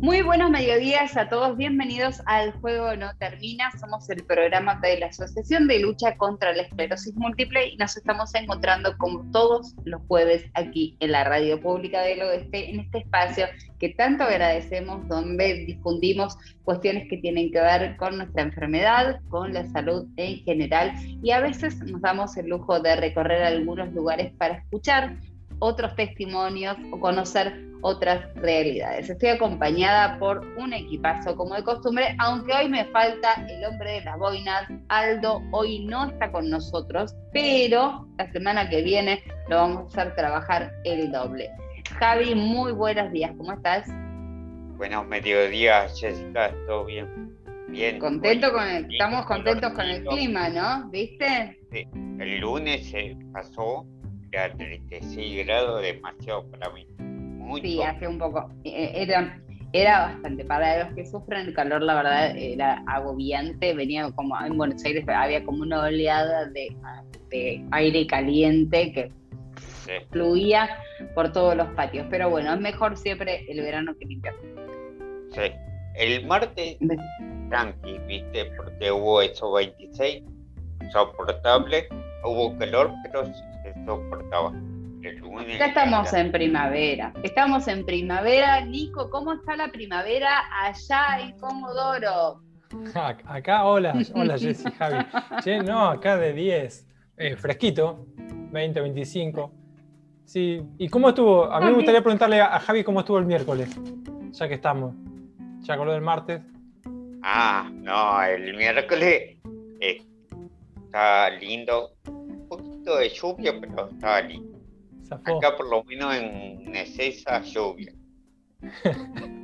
Muy buenos mediodías a todos, bienvenidos al Juego No Termina. Somos el programa de la Asociación de Lucha contra la Esclerosis Múltiple y nos estamos encontrando como todos los jueves aquí en la Radio Pública del Oeste, en este espacio que tanto agradecemos, donde difundimos cuestiones que tienen que ver con nuestra enfermedad, con la salud en general y a veces nos damos el lujo de recorrer algunos lugares para escuchar otros testimonios o conocer otras realidades. Estoy acompañada por un equipazo como de costumbre, aunque hoy me falta el hombre de las boinas, Aldo, hoy no está con nosotros, pero la semana que viene lo vamos a hacer trabajar el doble. Javi, muy buenos días, ¿cómo estás? Buenos mediodías, Jessica, ¿todo bien? Bien. Contento con el, estamos contentos con el clima, ¿no? ¿Viste? Sí. El lunes se pasó a 36 grados, demasiado para mí. Sí, hace un poco. Eh, era, era bastante. Para los que sufren el calor, la verdad, era agobiante. Venía como en Buenos Aires, había como una oleada de, aire caliente que fluía por todos los patios. Pero bueno, es mejor siempre el verano que el invierno. Sí. El martes, tranqui, ¿viste? Porque hubo eso 26, soportable. Hubo calor, pero se soportaba. Ya estamos en primavera. Estamos en primavera. Nico, ¿cómo está la primavera allá en Comodoro? Acá, hola, hola Jessy, Javi. no, acá de 10. Eh, fresquito, 20, 25. Sí, ¿y cómo estuvo? A mí me gustaría preguntarle a, Javi cómo estuvo el miércoles, ya que estamos. Ya con lo del martes. Ah, no, el miércoles eh, está lindo. Poquito de lluvia, pero estaba lindo. Acá por lo menos en esa lluvia.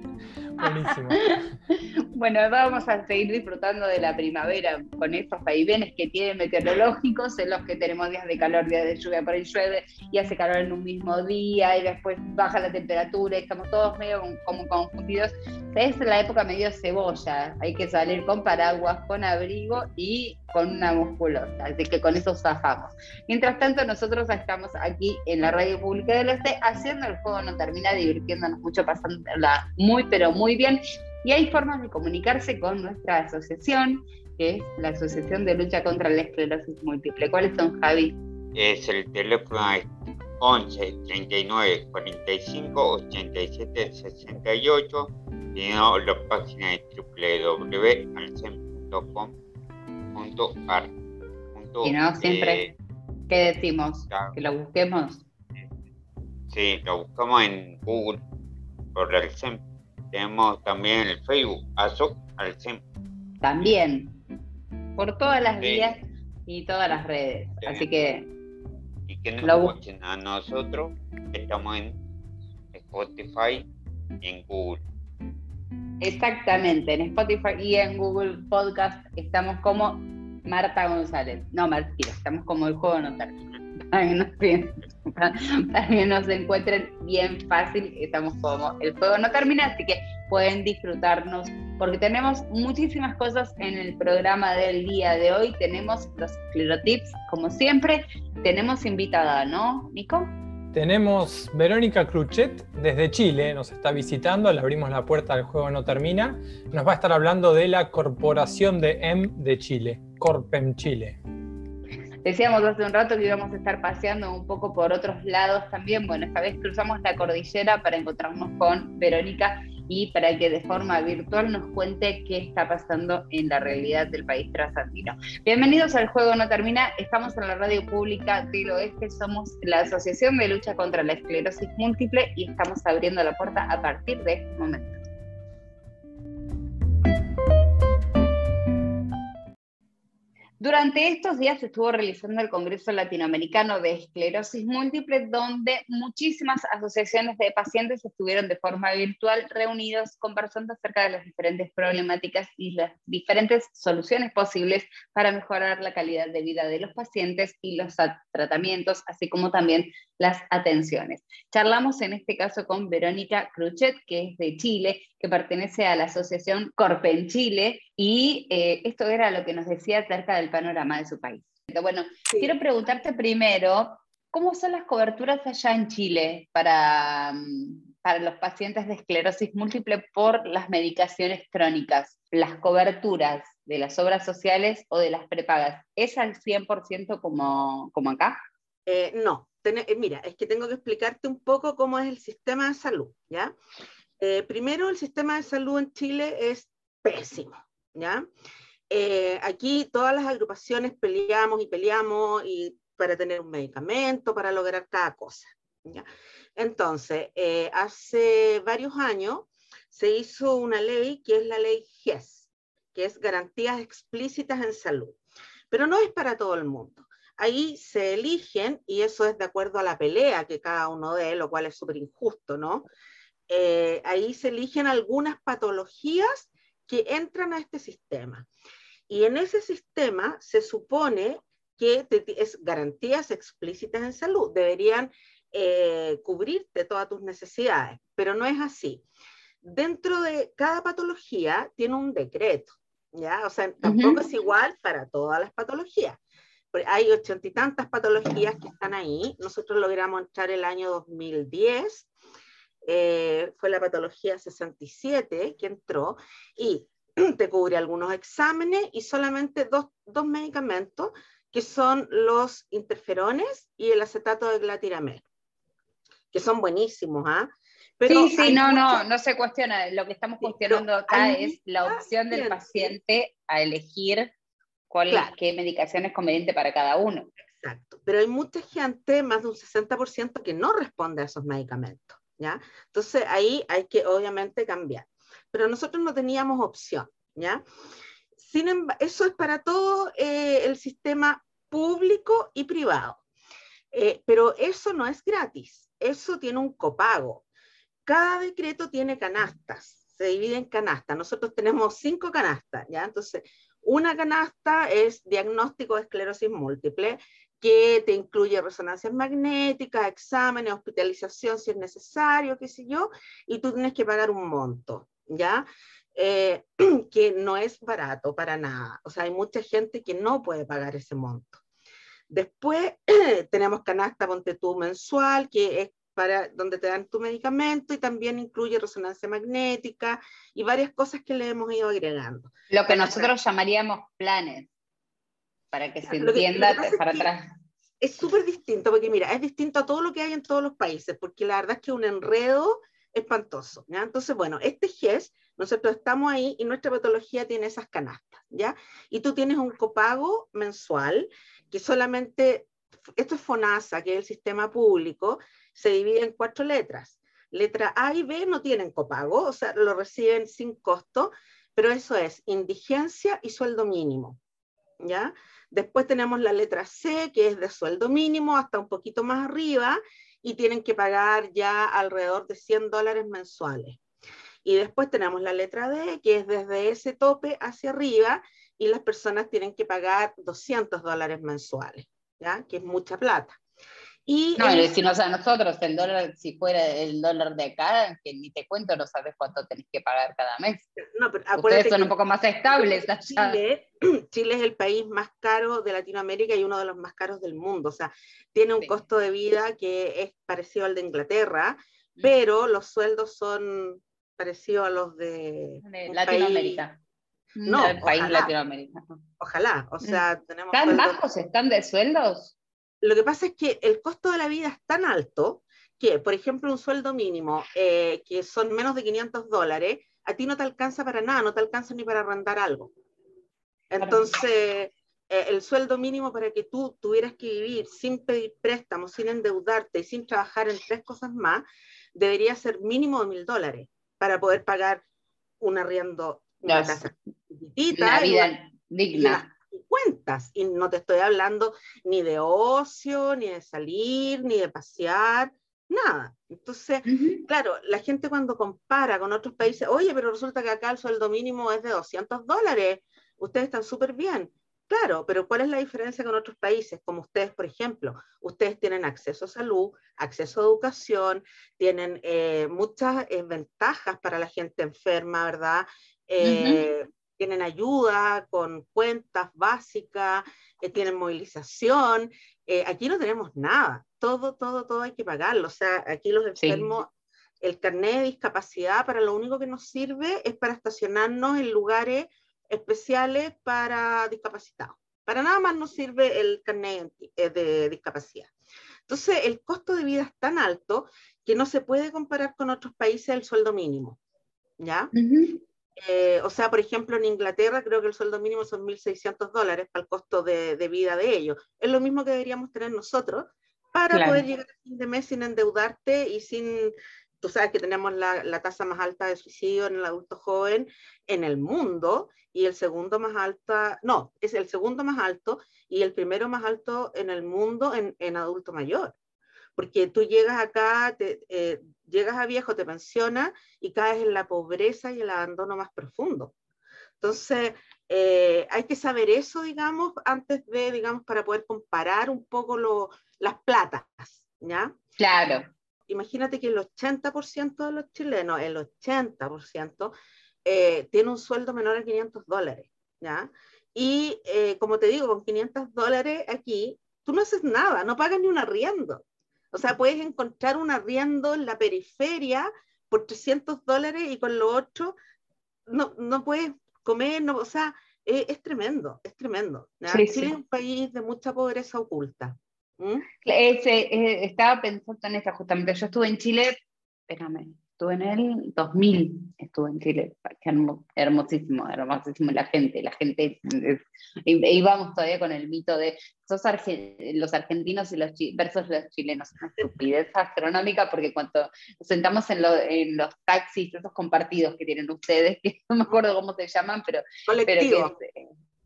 Buenísimo. bueno, vamos a seguir disfrutando de la primavera con estos vaivenes que tiene meteorológicos, en los que tenemos días de calor, días de lluvia, por ahí llueve y hace calor en un mismo día y después baja la temperatura y estamos todos medio como confundidos. Es la época medio cebolla, hay que salir con paraguas, con abrigo y con una musculosa, así que con eso zafamos. Mientras tanto, nosotros estamos aquí en la Radio Pública del Este haciendo el juego, no termina divirtiéndonos mucho, pasándola muy, pero muy bien. Y hay formas de comunicarse con nuestra asociación, que es la Asociación de Lucha contra la Esclerosis Múltiple. ¿Cuáles son, Javi? Es el teléfono 11 39 45 87 68 y no, la página de www.alcem.com y no siempre, ¿qué decimos? ¿Que lo busquemos? Sí, lo buscamos en Google por el SEM. Tenemos también el Facebook, ASOC al SEM. También, por todas las vías y todas las redes. Así que. Y que nos escuchen a nosotros, estamos en Spotify y en Google. Exactamente, en Spotify y en Google Podcast estamos como Marta González. No, Martira, estamos como el juego no termina. Para que, nos, encuentren bien fácil, estamos como el juego no termina, así que pueden disfrutarnos porque tenemos muchísimas cosas en el programa del día de hoy. Tenemos los esclerotips, como siempre. Tenemos invitada, ¿no, Nico? Tenemos Verónica Cruchet desde Chile, nos está visitando, le abrimos la puerta al juego no termina. Nos va a estar hablando de la Corporación de M de Chile, Corpem Chile. Decíamos hace un rato que íbamos a estar paseando un poco por otros lados también. Bueno, esta vez cruzamos la cordillera para encontrarnos con Verónica y para que de forma virtual nos cuente qué está pasando en la realidad del país trasandino. Bienvenidos al Juego No Termina, estamos en la radio pública del oeste, somos la Asociación de Lucha contra la Esclerosis Múltiple y estamos abriendo la puerta a partir de este momento. Durante estos días se estuvo realizando el Congreso Latinoamericano de Esclerosis Múltiple, donde muchísimas asociaciones de pacientes estuvieron de forma virtual reunidos conversando acerca de las diferentes problemáticas y las diferentes soluciones posibles para mejorar la calidad de vida de los pacientes y los tratamientos, así como también las atenciones. Charlamos en este caso con Verónica Cruchet, que es de Chile, que pertenece a la asociación Corpen Chile, y eh, esto era lo que nos decía acerca del panorama de su país. Bueno, quiero preguntarte primero, ¿cómo son las coberturas allá en Chile para, para los pacientes de esclerosis múltiple por las medicaciones crónicas, las coberturas de las obras sociales o de las prepagas, ¿es al 100% como, como acá? Eh, no, eh, mira, es que tengo que explicarte un poco cómo es el sistema de salud, ¿ya? Eh, primero, el sistema de salud en Chile es pésimo, ¿ya? aquí todas las agrupaciones peleamos y peleamos y para tener un medicamento, para lograr cada cosa, ¿ya? Entonces, hace varios años se hizo una ley que es la ley GES, que es Garantías Explícitas en Salud, pero no es para todo el mundo ahí se eligen, y eso es de acuerdo a la pelea que cada uno dé, lo cual es súper injusto, ¿no? Eh, ahí se eligen algunas patologías que entran a este sistema. Y en ese sistema se supone que es garantías explícitas en salud, deberían eh, cubrirte todas tus necesidades, pero no es así. Dentro de cada patología tiene un decreto, ¿ya? O sea, tampoco es igual para todas las patologías hay ochenta y tantas patologías que están ahí. Nosotros logramos entrar el año 2010, eh, fue la patología 67 que entró y te cubre algunos exámenes y solamente dos, dos medicamentos que son los interferones y el acetato de glatiramel, que son buenísimos, ¿ah? sí, sí, no, no, no se cuestiona. Lo que estamos cuestionando acá es la opción del paciente a elegir cuál, qué medicación es conveniente para cada uno. Exacto, pero hay mucha gente, más de un 60%, que no responde a esos medicamentos, ¿ya? Entonces ahí hay que obviamente cambiar. Pero nosotros no teníamos opción, ¿ya? Sin embargo, eso es para todo eh, el sistema público y privado. Eh, pero eso no es gratis, eso tiene un copago. Cada decreto tiene canastas, se divide en canastas. Nosotros tenemos cinco canastas, ¿ya? Entonces, una canasta es diagnóstico de esclerosis múltiple, que te incluye resonancias magnéticas, exámenes, hospitalización si es necesario, qué sé yo, y tú tienes que pagar un monto, ¿ya? Eh, que no es barato para nada. O sea, hay mucha gente que no puede pagar ese monto. Después tenemos canasta Ponte tú mensual, que es para donde te dan tu medicamento y también incluye resonancia magnética y varias cosas que le hemos ido agregando. Lo que nosotros llamaríamos planes, para que se entienda para atrás. Es súper distinto, porque mira, es distinto a todo lo que hay en todos los países, porque la verdad es que un enredo espantoso, ¿ya? Entonces, bueno, este GES, nosotros estamos ahí y nuestra patología tiene esas canastas, ¿ya? Y tú tienes un copago mensual que solamente, esto es FONASA, que es el sistema público, se divide en cuatro letras. Letra A y B no tienen copago, o sea, lo reciben sin costo, pero eso es indigencia y sueldo mínimo. ¿ya? Después tenemos la letra C, que es de sueldo mínimo hasta un poquito más arriba, y tienen que pagar ya alrededor de 100 dólares mensuales. Y después tenemos la letra D, que es desde ese tope hacia arriba, y las personas tienen que pagar 200 dólares mensuales, ¿ya? que es mucha plata. Y no, si no a nosotros, el dólar, si fuera el dólar de acá, que ni te cuento, no sabes cuánto tenés que pagar cada mes. No, pero Ustedes son un poco más estables. Chile, Chile, es el país más caro de Latinoamérica y uno de los más caros del mundo. O sea, tiene un costo de vida que es parecido al de Inglaterra, mm. pero los sueldos son parecidos a los de, Latinoamérica. No, el país Latinoamérica. Ojalá, o sea, tenemos. ¿Tan bajos están de sueldos? Lo que pasa es que el costo de la vida es tan alto que, por ejemplo, un sueldo mínimo, eh, que son menos de 500 dólares, a ti no te alcanza para nada, no te alcanza ni para arrendar algo. Entonces, eh, el sueldo mínimo para que tú tuvieras que vivir sin pedir préstamos, sin endeudarte y sin trabajar en tres cosas más, debería ser mínimo de mil dólares para poder pagar un arriendo, una casa una vida digna cuentas. Y no te estoy hablando ni de ocio, ni de salir, ni de pasear, nada. Entonces, claro, la gente cuando compara con otros países, oye, pero resulta que acá el sueldo mínimo es de 200 dólares, ustedes están súper bien. Claro, pero ¿cuál es la diferencia con otros países? Como ustedes, por ejemplo, ustedes tienen acceso a salud, acceso a educación, tienen eh, muchas eh, ventajas para la gente enferma, ¿verdad? Eh, tienen ayuda con cuentas básicas, eh, tienen movilización. Eh, aquí no tenemos nada, todo, todo, todo hay que pagarlo. O sea, aquí los enfermos el carnet de discapacidad para lo único que nos sirve es para estacionarnos en lugares especiales para discapacitados. Para nada más nos sirve el carnet eh, de discapacidad. Entonces, el costo de vida es tan alto que no se puede comparar con otros países el sueldo mínimo. ¿Ya? Eh, o sea, por ejemplo, en Inglaterra creo que el sueldo mínimo son 1.600 dólares para el costo de, vida de ellos. Es lo mismo que deberíamos tener nosotros para poder llegar a fin de mes sin endeudarte y sin, tú sabes que tenemos la, la, tasa más alta de suicidio en el adulto joven en el mundo y el segundo más alta, no, es el segundo más alto y el primero más alto en el mundo en, en adulto mayor. Porque tú llegas acá, te, eh, llegas a viejo, te pensionas y caes en la pobreza y el abandono más profundo. Entonces, eh, hay que saber eso, digamos, antes de, digamos, para poder comparar un poco lo, las platas, ¿ya? Claro. Imagínate que el 80% de los chilenos, el 80%, eh, tiene un sueldo menor a 500 dólares, ¿ya? Y eh, como te digo, con 500 dólares aquí, tú no haces nada, no pagas ni un arriendo. O sea, puedes encontrar un arriendo en la periferia por 300 dólares y con lo otro no, no puedes comer, no, o sea, es, tremendo, es tremendo. Chile es un país de mucha pobreza oculta. Eh, estaba pensando en eso justamente. Yo estuve en Chile, espérame, estuve en el 2000, estuve en Chile, hermosísimo, hermosísimo la gente, la gente, íbamos todavía con el mito de sos los argentinos y los versus los chilenos, una estupidez astronómica porque cuando nos sentamos en, en, los taxis, esos compartidos que tienen ustedes, que no me acuerdo cómo se llaman, pero, pero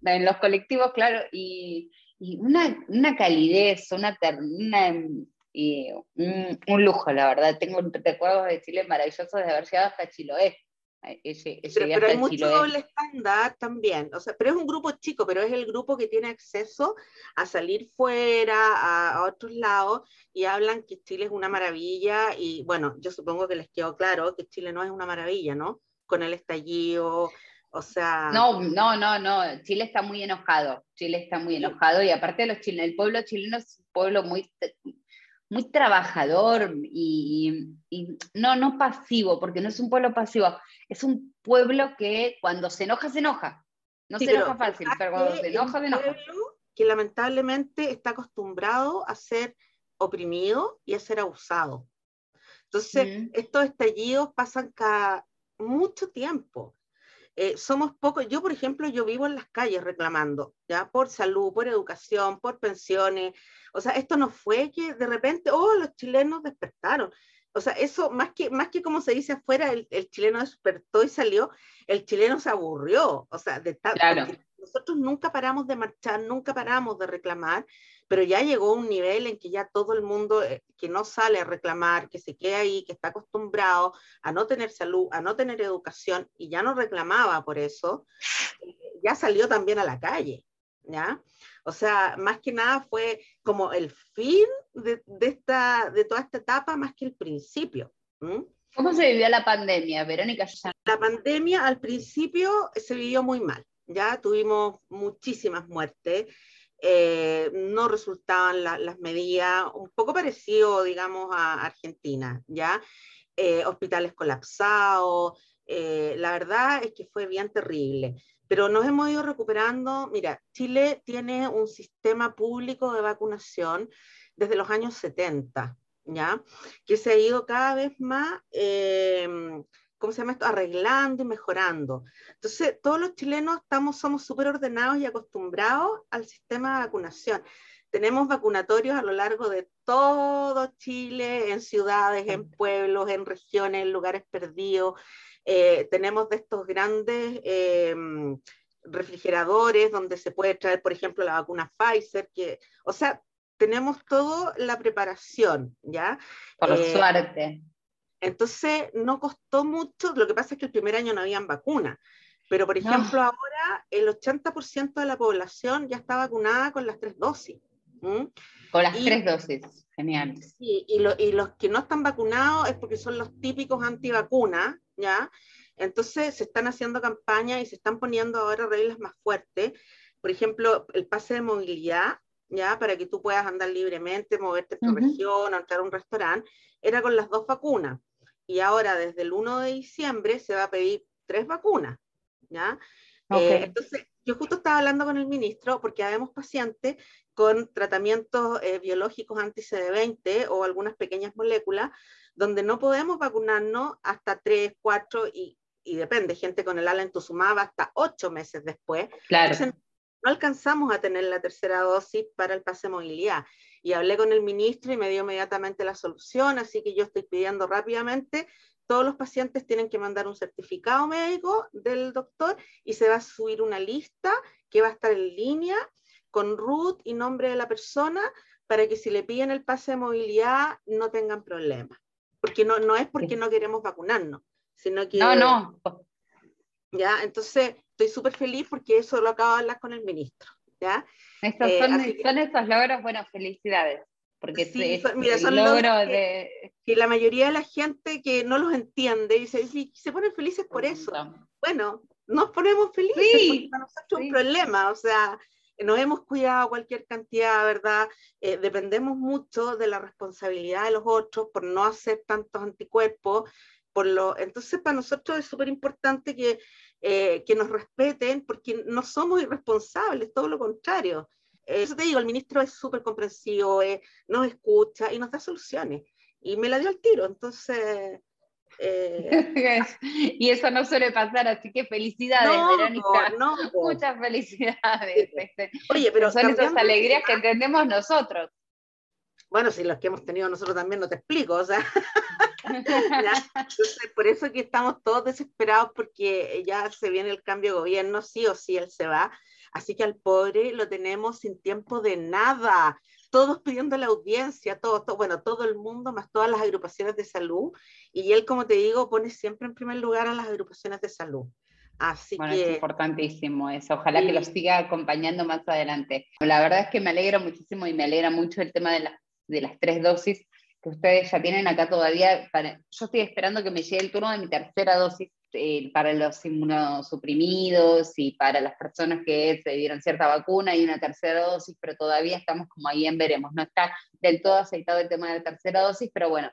en los colectivos, claro, y, y una, una calidez, una, una y un, lujo, la verdad. Tengo recuerdos de Chile maravillosos de haber llegado hasta Chiloé. pero, hay mucho doble estándar también, o sea, pero es un grupo chico, pero es el grupo que tiene acceso a salir fuera, a, a, otros lados, y hablan que Chile es una maravilla, y bueno, yo supongo que les quedó claro que Chile no es una maravilla, ¿no? Con el estallido, o sea... No, no, no, no, Chile está muy enojado, Chile está muy enojado, y aparte los el pueblo chileno es un pueblo muy muy trabajador y, no, no pasivo, porque no es un pueblo pasivo, es un pueblo que cuando se enoja, se enoja. No se enoja fácil, pero cuando se enoja, se enoja. Que lamentablemente está acostumbrado a ser oprimido y a ser abusado. Entonces, estos estallidos pasan cada mucho tiempo. Eh, somos pocos, yo por ejemplo, yo vivo en las calles reclamando, ¿ya? Por salud, por educación, por pensiones. O sea, esto no fue que de repente, oh, los chilenos despertaron. O sea, eso más que, más que como se dice afuera, el, el chileno despertó y salió, el chileno se aburrió. O sea, de claro. nosotros nunca paramos de marchar, nunca paramos de reclamar pero ya llegó un nivel en que ya todo el mundo eh, que no sale a reclamar, que se queda ahí, que está acostumbrado a no tener salud, a no tener educación y ya no reclamaba por eso, eh, ya salió también a la calle, ¿ya? O sea, más que nada fue como el fin de, esta, de toda esta etapa más que el principio. ¿Cómo se vivió la pandemia, Verónica? La pandemia al principio se vivió muy mal, ya tuvimos muchísimas muertes. Eh, no resultaban las medidas, un poco parecido, digamos, a Argentina, ¿ya? Eh, hospitales colapsados, eh, la verdad es que fue bien terrible, pero nos hemos ido recuperando. Mira, Chile tiene un sistema público de vacunación desde los años 70, ¿ya? Que se ha ido cada vez más ¿cómo se llama esto? Arreglando y mejorando. Entonces, todos los chilenos estamos, somos súper ordenados y acostumbrados al sistema de vacunación. Tenemos vacunatorios a lo largo de todo Chile, en ciudades, en pueblos, en regiones, en lugares perdidos. Eh, tenemos de estos grandes eh, refrigeradores donde se puede traer, por ejemplo, la vacuna Pfizer, que, o sea, tenemos toda la preparación, ¿ya? Por eh, suerte. Entonces, no costó mucho, lo que pasa es que el primer año no habían vacuna, pero por ejemplo ahora el 80% de la población ya está vacunada con las tres dosis. Con las tres dosis, genial. Sí, y, y, los que no están vacunados es porque son los típicos antivacunas, ¿ya? Entonces se están haciendo campañas y se están poniendo ahora reglas más fuertes. Por ejemplo, el pase de movilidad, ¿ya? Para que tú puedas andar libremente, moverte en tu región, entrar a un restaurante, era con las dos vacunas y ahora desde el 1 de diciembre se va a pedir tres vacunas, ¿ya? Eh, entonces, yo justo estaba hablando con el ministro porque habemos pacientes con tratamientos eh, biológicos anti-CD20 o algunas pequeñas moléculas donde no podemos vacunarnos hasta 3, 4 y, y depende, gente con el alentuzumab hasta 8 meses después. Claro. no alcanzamos a tener la tercera dosis para el pase de movilidad. Y hablé con el ministro y me dio inmediatamente la solución, así que yo estoy pidiendo rápidamente todos los pacientes tienen que mandar un certificado médico del doctor y se va a subir una lista que va a estar en línea con root y nombre de la persona para que si le piden el pase de movilidad no tengan problemas. Porque no, no es porque no queremos vacunarnos, sino que... No, no. Ya, entonces estoy súper feliz porque eso lo acabo de hablar con el ministro. ¿ya? Estos son, eh, son estos logros, bueno, felicidades porque sí, mira, son logro de... Que, la mayoría de la gente que no los entiende dice, sí, se ponen felices por eso. Bueno, nos ponemos felices sí, porque para nosotros es un problema, o sea, nos hemos cuidado cualquier cantidad, ¿verdad? Eh, dependemos mucho de la responsabilidad de los otros por no hacer tantos anticuerpos. Por lo, entonces, para nosotros es súper importante que, eh, que nos respeten porque no somos irresponsables, todo lo contrario. Eso te digo, el ministro es súper comprensivo, eh, nos escucha y nos da soluciones. Y me la dio al tiro, entonces... Eh, y eso no suele pasar, así que felicidades, Verónica. No, Muchas felicidades. Este, Oye, pero son esas alegrías que entendemos nosotros. Bueno, si las que hemos tenido nosotros también no te explico, o sea. Entonces, por eso que estamos todos desesperados porque ya se viene el cambio de gobierno, sí o sí él se va. Así que al pobre lo tenemos sin tiempo de nada, todos pidiendo la audiencia, todo, bueno, todo el mundo, más todas las agrupaciones de salud. Y él, como te digo, pone siempre en primer lugar a las agrupaciones de salud. Así bueno, que... es importantísimo eso. Ojalá que lo siga acompañando más adelante. La verdad es que me alegra muchísimo y me alegra mucho el tema de, de las tres dosis que ustedes ya tienen acá todavía. yo estoy esperando que me llegue el turno de mi tercera dosis eh, para los inmunosuprimidos y para las personas que se dieron cierta vacuna y una tercera dosis, pero todavía estamos como ahí en veremos. No está del todo aceitado el tema de la tercera dosis, pero bueno,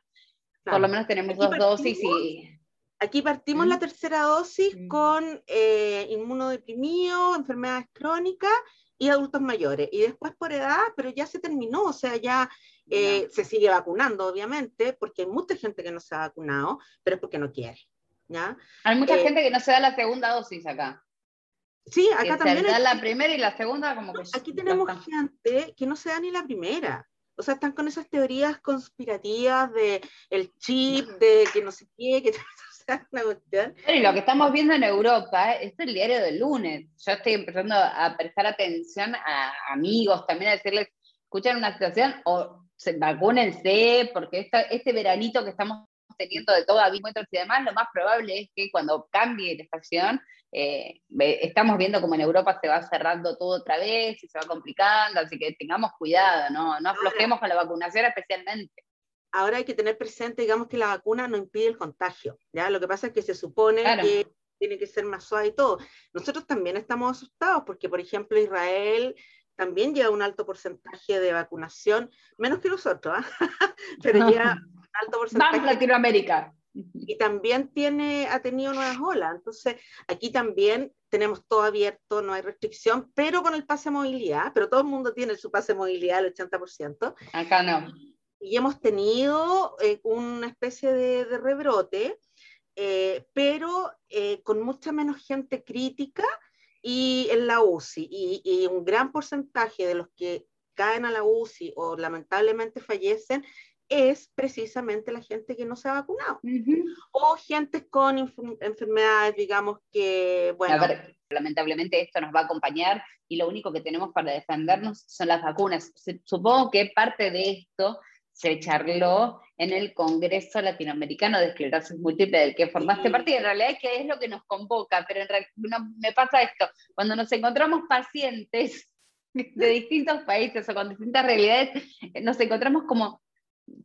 por lo menos tenemos dos dosis y... Aquí partimos la ¿Mm? tercera dosis ¿Mm? con eh, inmunodeprimido, enfermedades crónicas y adultos mayores. Y después por edad, pero ya se terminó, o sea, ya eh, se sigue vacunando, obviamente, porque hay mucha gente que no se ha vacunado, pero es porque no quiere. Hay mucha eh, gente que no se da la segunda dosis acá. Sí, acá también. Se da la primera y la segunda como que... Aquí tenemos gente que no se da ni la primera. O sea, están con esas teorías conspirativas de el chip, de que no sé qué, que una cuestión. y lo que estamos viendo en Europa, eh, esto es el diario del lunes. Yo estoy empezando a prestar atención a amigos, también a decirles, escuchan una situación o se, vacúnense, porque este veranito que estamos teniendo de todo encuentros y demás, lo más probable es que cuando cambie la estación, eh, estamos viendo como en Europa se va cerrando todo otra vez y se va complicando, así que tengamos cuidado, no, no aflojemos con la vacunación especialmente. Ahora hay que tener presente, digamos, que la vacuna no impide el contagio, ¿ya? Lo que pasa es que se supone que tiene que ser más suave y todo. Nosotros también estamos asustados porque, por ejemplo, Israel también lleva un alto porcentaje de vacunación, menos que nosotros, ¿ah? pero lleva alto porcentaje. Latinoamérica. Y también tiene, ha tenido nuevas olas. Entonces, aquí también tenemos todo abierto, no hay restricción, pero con el pase de movilidad, pero todo el mundo tiene su pase de movilidad, el 80%. Acá no. Y hemos tenido eh, una especie de, rebrote, eh, pero eh, con mucha menos gente crítica y en la UCI. Y, y un gran porcentaje de los que caen a la UCI o lamentablemente fallecen es precisamente la gente que no se ha vacunado. O gente con enfermedades, digamos que, bueno. lamentablemente esto nos va a acompañar y lo único que tenemos para defendernos son las vacunas. Supongo que parte de esto se charló en el Congreso Latinoamericano de Esclerosis Múltiple del que formaste parte, y en realidad es que es lo que nos convoca, pero en realidad, me pasa esto, cuando nos encontramos pacientes de distintos países o con distintas realidades, nos encontramos como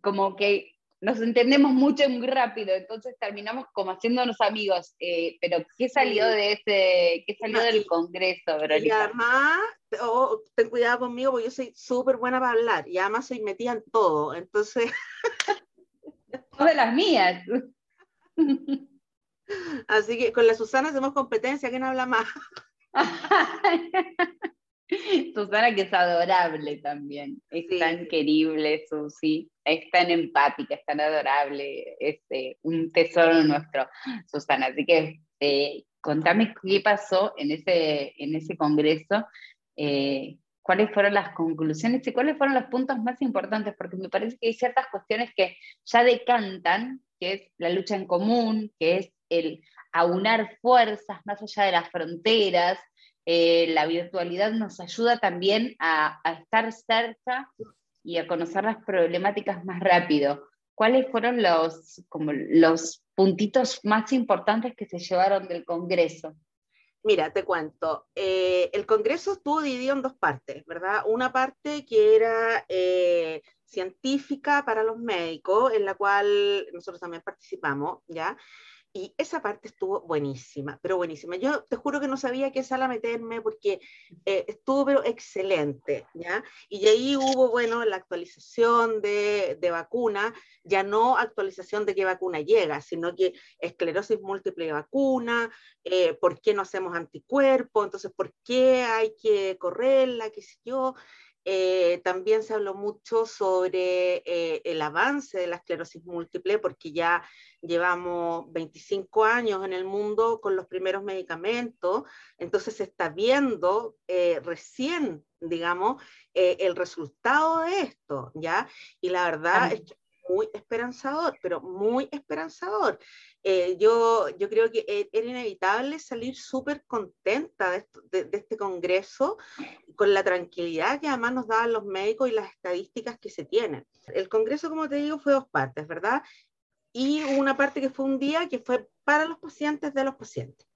como que nos entendemos mucho muy rápido, entonces terminamos como haciéndonos amigos. Eh, pero, ¿qué salió de ese, qué salió del Congreso, Verónica? Y además, oh, ten cuidado conmigo porque yo soy súper buena para hablar y además soy metida en todo, entonces... de las mías. Así que con la Susana hacemos competencia, ¿quién habla más? Susana que es adorable también, es tan querible, Susi, es tan empática, es tan adorable, es eh, un tesoro nuestro, Susana. Así que eh, contame qué pasó en ese, en ese congreso, eh, cuáles fueron las conclusiones y cuáles fueron los puntos más importantes, porque me parece que hay ciertas cuestiones que ya decantan, que es la lucha en común, que es el aunar fuerzas más allá de las fronteras, eh, la virtualidad nos ayuda también a, estar cerca y a conocer las problemáticas más rápido. ¿Cuáles fueron los, como los puntitos más importantes que se llevaron del Congreso? Mira, te cuento. Eh, el Congreso estuvo dividido en dos partes, ¿verdad? Una parte que era eh, científica para los médicos, en la cual nosotros también participamos, ¿ya? Y esa parte estuvo buenísima, pero buenísima. Yo te juro que no sabía qué sala meterme porque eh, estuvo pero excelente, ¿ya? Y ahí hubo, bueno, la actualización de, de, vacuna, ya no actualización de qué vacuna llega, sino que esclerosis múltiple de vacuna, eh, por qué no hacemos anticuerpos, entonces por qué hay que correrla, qué sé yo. Eh, también se habló mucho sobre eh, el avance de la esclerosis múltiple, porque ya llevamos 25 años en el mundo con los primeros medicamentos, entonces se está viendo eh, recién, digamos, el resultado de esto, ¿ya? Y la verdad es muy esperanzador, pero muy esperanzador. yo, yo creo que e, era inevitable salir súper contenta de, de, este congreso con la tranquilidad que además nos daban los médicos y las estadísticas que se tienen. El Congreso, como te digo, fue dos partes, ¿verdad? Y una parte que fue un día que fue para los pacientes de los pacientes.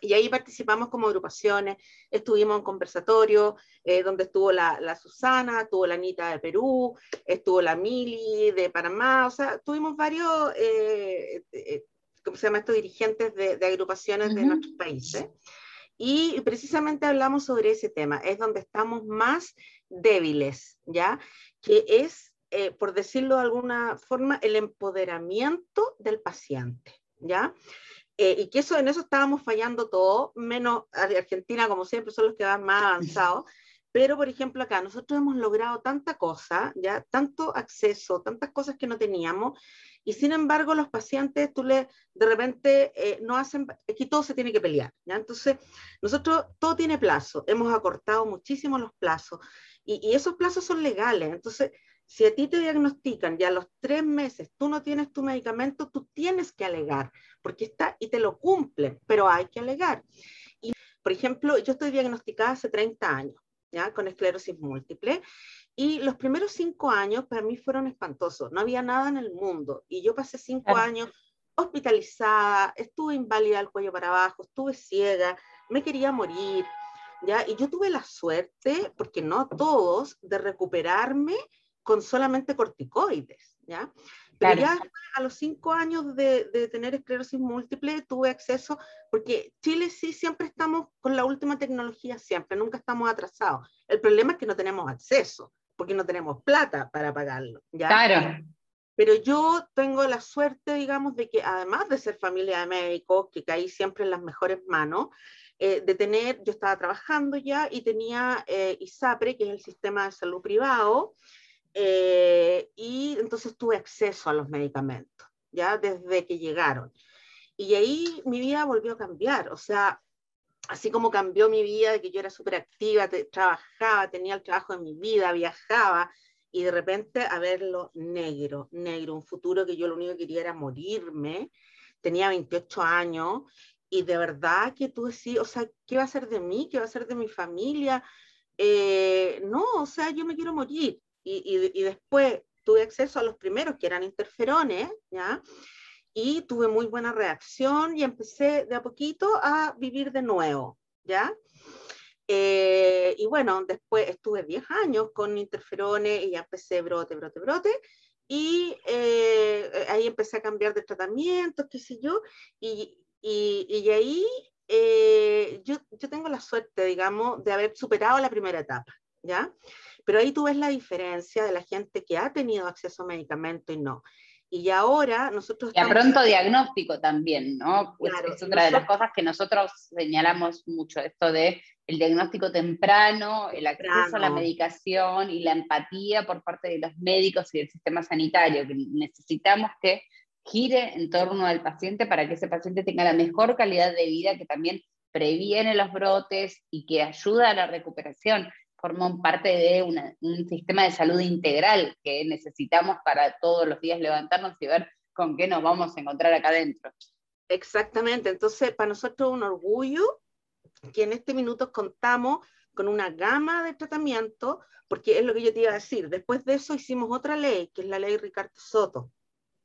Y ahí participamos como agrupaciones, estuvimos en conversatorio, eh, donde estuvo la, la, Susana, estuvo la Anita de Perú, estuvo la Mili de Panamá, o sea, tuvimos varios, eh, eh, ¿cómo se llama esto? Dirigentes de, de agrupaciones de nuestros países. Y precisamente hablamos sobre ese tema, es donde estamos más débiles, ¿ya? Que es, eh, por decirlo de alguna forma, el empoderamiento del paciente, ¿ya? Eh, y que eso, en eso estábamos fallando todo, menos Argentina, como siempre, son los que van más avanzados. Pero, por ejemplo, acá nosotros hemos logrado tanta cosa, ya tanto acceso, tantas cosas que no teníamos, y sin embargo los pacientes, tú le, de repente, eh, no hacen, aquí todo se tiene que pelear, ¿ya? Entonces, nosotros, todo tiene plazo, hemos acortado muchísimo los plazos, y, y esos plazos son legales, entonces, si a ti te diagnostican ya a los tres meses tú no tienes tu medicamento, tú tienes que alegar, porque está y te lo cumplen, pero hay que alegar. Y, por ejemplo, yo estoy diagnosticada hace 30 años, ¿ya? Con esclerosis múltiple, y los primeros cinco años para mí fueron espantosos, no había nada en el mundo. Y yo pasé cinco años hospitalizada, estuve inválida al cuello para abajo, estuve ciega, me quería morir, ¿ya? Y yo tuve la suerte, porque no todos, de recuperarme con solamente corticoides, ¿ya? Pero ya a los cinco años de, de, tener esclerosis múltiple tuve acceso, porque Chile sí siempre estamos con la última tecnología, siempre, nunca estamos atrasados. El problema es que no tenemos acceso porque no tenemos plata para pagarlo. ¿ya? Claro. Pero yo tengo la suerte, digamos, de que además de ser familia de médicos, que caí siempre en las mejores manos, eh, de tener, yo estaba trabajando ya y tenía eh, ISAPRE, que es el sistema de salud privado, eh, y entonces tuve acceso a los medicamentos, ya desde que llegaron. Y ahí mi vida volvió a cambiar, o sea, así como cambió mi vida, de que yo era súper activa, trabajaba, tenía el trabajo de mi vida, viajaba, y de repente a verlo negro, negro, un futuro que yo lo único que quería era morirme, tenía 28 años, y de verdad que tú decís, o sea, ¿qué va a ser de mí? ¿Qué va a ser de mi familia? Eh, no, o sea, yo me quiero morir. Y, y, y después tuve acceso a los primeros, que eran interferones, ¿ya? y tuve muy buena reacción y empecé de a poquito a vivir de nuevo, ¿ya? Eh, y bueno, después estuve 10 años con interferones y ya empecé brote, brote, brote. Y eh, ahí empecé a cambiar de tratamiento, qué sé yo. Y, y, y ahí eh, yo, yo tengo la suerte, digamos, de haber superado la primera etapa, ¿ya? Pero ahí tú ves la diferencia de la gente que ha tenido acceso a medicamento y no. Y ahora nosotros... Y a pronto diagnóstico también, ¿no? Pues es otra de las cosas que nosotros señalamos mucho, esto de el diagnóstico temprano, el acceso a la medicación y la empatía por parte de los médicos y del sistema sanitario, que necesitamos que gire en torno al paciente para que ese paciente tenga la mejor calidad de vida, que también previene los brotes y que ayuda a la recuperación. Forman parte de un sistema de salud integral que necesitamos para todos los días levantarnos y ver con qué nos vamos a encontrar acá adentro. Exactamente, entonces para nosotros es un orgullo que en este minuto contamos con una gama de tratamiento, porque es lo que yo te iba a decir. Después de eso hicimos otra ley, que es la ley Ricardo Soto.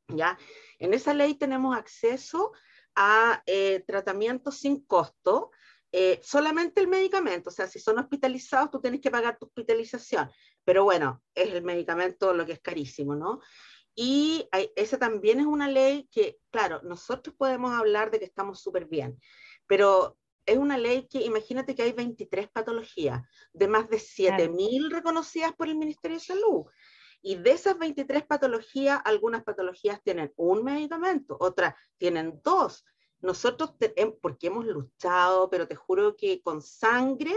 ¿ya? En esa ley tenemos acceso a eh, tratamientos sin costo, eh, solamente el medicamento, o sea, si son hospitalizados, tú tienes que pagar tu hospitalización, pero bueno, es el medicamento lo que es carísimo, ¿no? Y esa también es una ley que, claro, nosotros podemos hablar de que estamos súper bien, pero es una ley que, imagínate que hay 23 patologías, de más de 7.000 reconocidas por el Ministerio de Salud. Y de esas 23 patologías, algunas patologías tienen un medicamento, otras tienen dos. Nosotros, em, porque hemos luchado, pero te juro que con sangre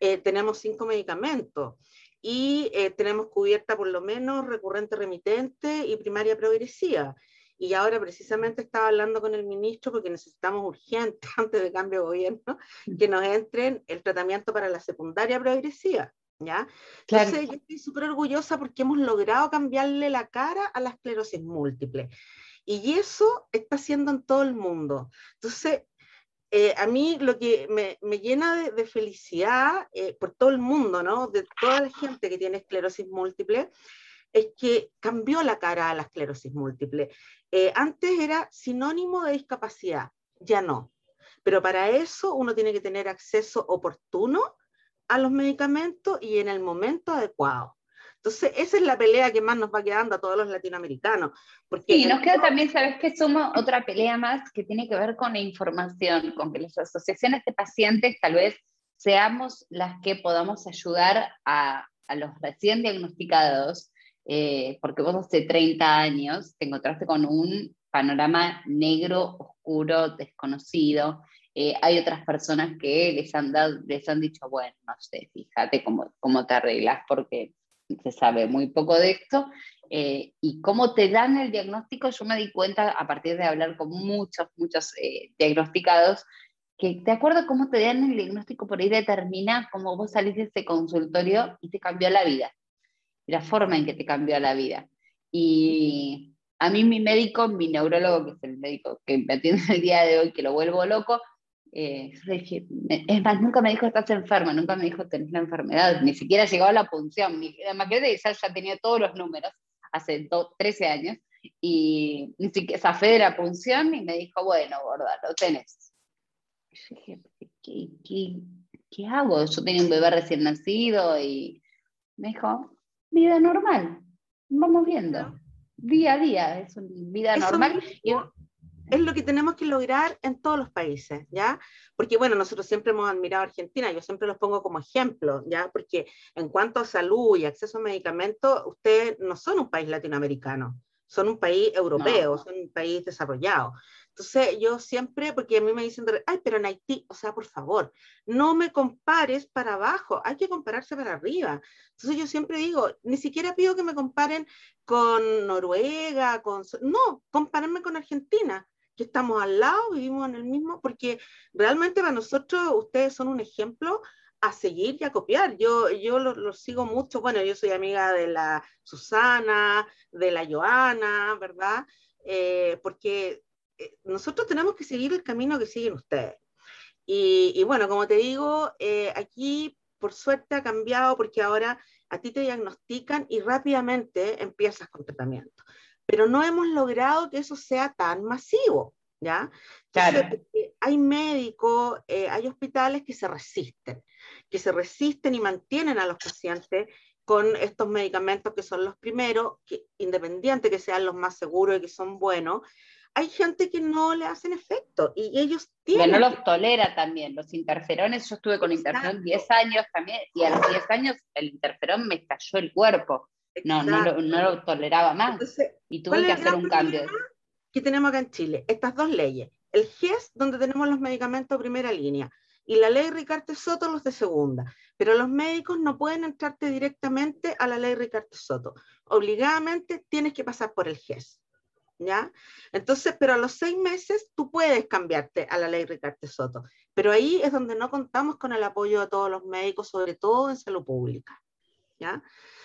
eh, tenemos cinco medicamentos y eh, tenemos cubierta por lo menos recurrente remitente y primaria progresiva. Y ahora precisamente estaba hablando con el ministro porque necesitamos urgente, antes de cambio de gobierno, que nos entren el tratamiento para la secundaria progresiva. ¿ya? Entonces, yo estoy súper orgullosa porque hemos logrado cambiarle la cara a la esclerosis múltiple. Y eso está haciendo en todo el mundo. Entonces, eh, a mí lo que me, me llena de, felicidad eh, por todo el mundo, ¿no? De toda la gente que tiene esclerosis múltiple, es que cambió la cara a la esclerosis múltiple. Eh, antes era sinónimo de discapacidad, ya no. Pero para eso uno tiene que tener acceso oportuno a los medicamentos y en el momento adecuado. Entonces, esa es la pelea que más nos va quedando a todos los latinoamericanos. Porque y nos queda también, ¿sabes qué? Suma otra pelea más que tiene que ver con la información, con que las asociaciones de pacientes tal vez seamos las que podamos ayudar a, a los recién diagnosticados, eh, porque vos hace 30 años te encontraste con un panorama negro, oscuro, desconocido, eh, hay otras personas que les han, dado, les han dicho, bueno, no sé, fíjate cómo, cómo te arreglas porque se sabe muy poco de esto. Eh, y cómo te dan el diagnóstico, yo me di cuenta a partir de hablar con muchos, muchos eh, diagnosticados, que te acuerdo cómo te dan el diagnóstico por ahí determina cómo vos salís de ese consultorio y te cambió la vida, la forma en que te cambió la vida. Y a mí mi médico, mi neurólogo, que es el médico que me atiende el día de hoy, que lo vuelvo loco, eh, es más, nunca me dijo estás enferma, nunca me dijo tenés la enfermedad, ni siquiera llegó a la punción. Mi, que ya tenía todos los números hace 13 años y ni siquiera zafé de la punción y me dijo, bueno, gorda, lo tenés. Yo dije, ¿qué, qué, qué hago? Yo tenía un bebé recién nacido y me dijo, vida normal, vamos viendo, día a día, es una vida normal. Es lo que tenemos que lograr en todos los países, ¿ya? Porque, bueno, nosotros siempre hemos admirado a Argentina, yo siempre los pongo como ejemplo, ¿ya? Porque en cuanto a salud y acceso a medicamentos, ustedes no son un país latinoamericano, son un país europeo, son un país desarrollado. Entonces, yo siempre, porque a mí me dicen, ay, pero en Haití, o sea, por favor, no me compares para abajo, hay que compararse para arriba. Entonces, yo siempre digo, ni siquiera pido que me comparen con Noruega, con... No, compárenme con Argentina que estamos al lado, vivimos en el mismo, porque realmente para nosotros ustedes son un ejemplo a seguir y a copiar. Yo, yo los lo sigo mucho, bueno, yo soy amiga de la Susana, de la Joana, ¿verdad? Eh, porque eh, nosotros tenemos que seguir el camino que siguen ustedes. Y, bueno, como te digo, eh, aquí por suerte ha cambiado porque ahora a ti te diagnostican y rápidamente empiezas con tratamiento pero no hemos logrado que eso sea tan masivo, ¿ya? Entonces, hay médicos, eh, hay hospitales que se resisten, que se resisten y mantienen a los pacientes con estos medicamentos que son los primeros, que independiente que sean los más seguros y que son buenos, hay gente que no le hacen efecto y ellos tienen... Que no los tolera también, los interferones, yo estuve con interferón 10 años también y a los 10 años el interferón me estalló el cuerpo no, no lo, toleraba más. y tuve que hacer un cambio. Que tenemos acá en Chile, estas dos leyes. El GES, donde tenemos los medicamentos de primera línea, y la ley Ricarte Soto, los de segunda. Pero los médicos no pueden entrarte directamente a la ley Ricarte Soto. Obligadamente tienes que pasar por el GES. ¿Ya? Entonces, pero a los seis meses tú puedes cambiarte a la ley Ricarte Soto. Pero ahí es donde no contamos con el apoyo de todos los médicos, sobre todo en salud pública. ¿Ya?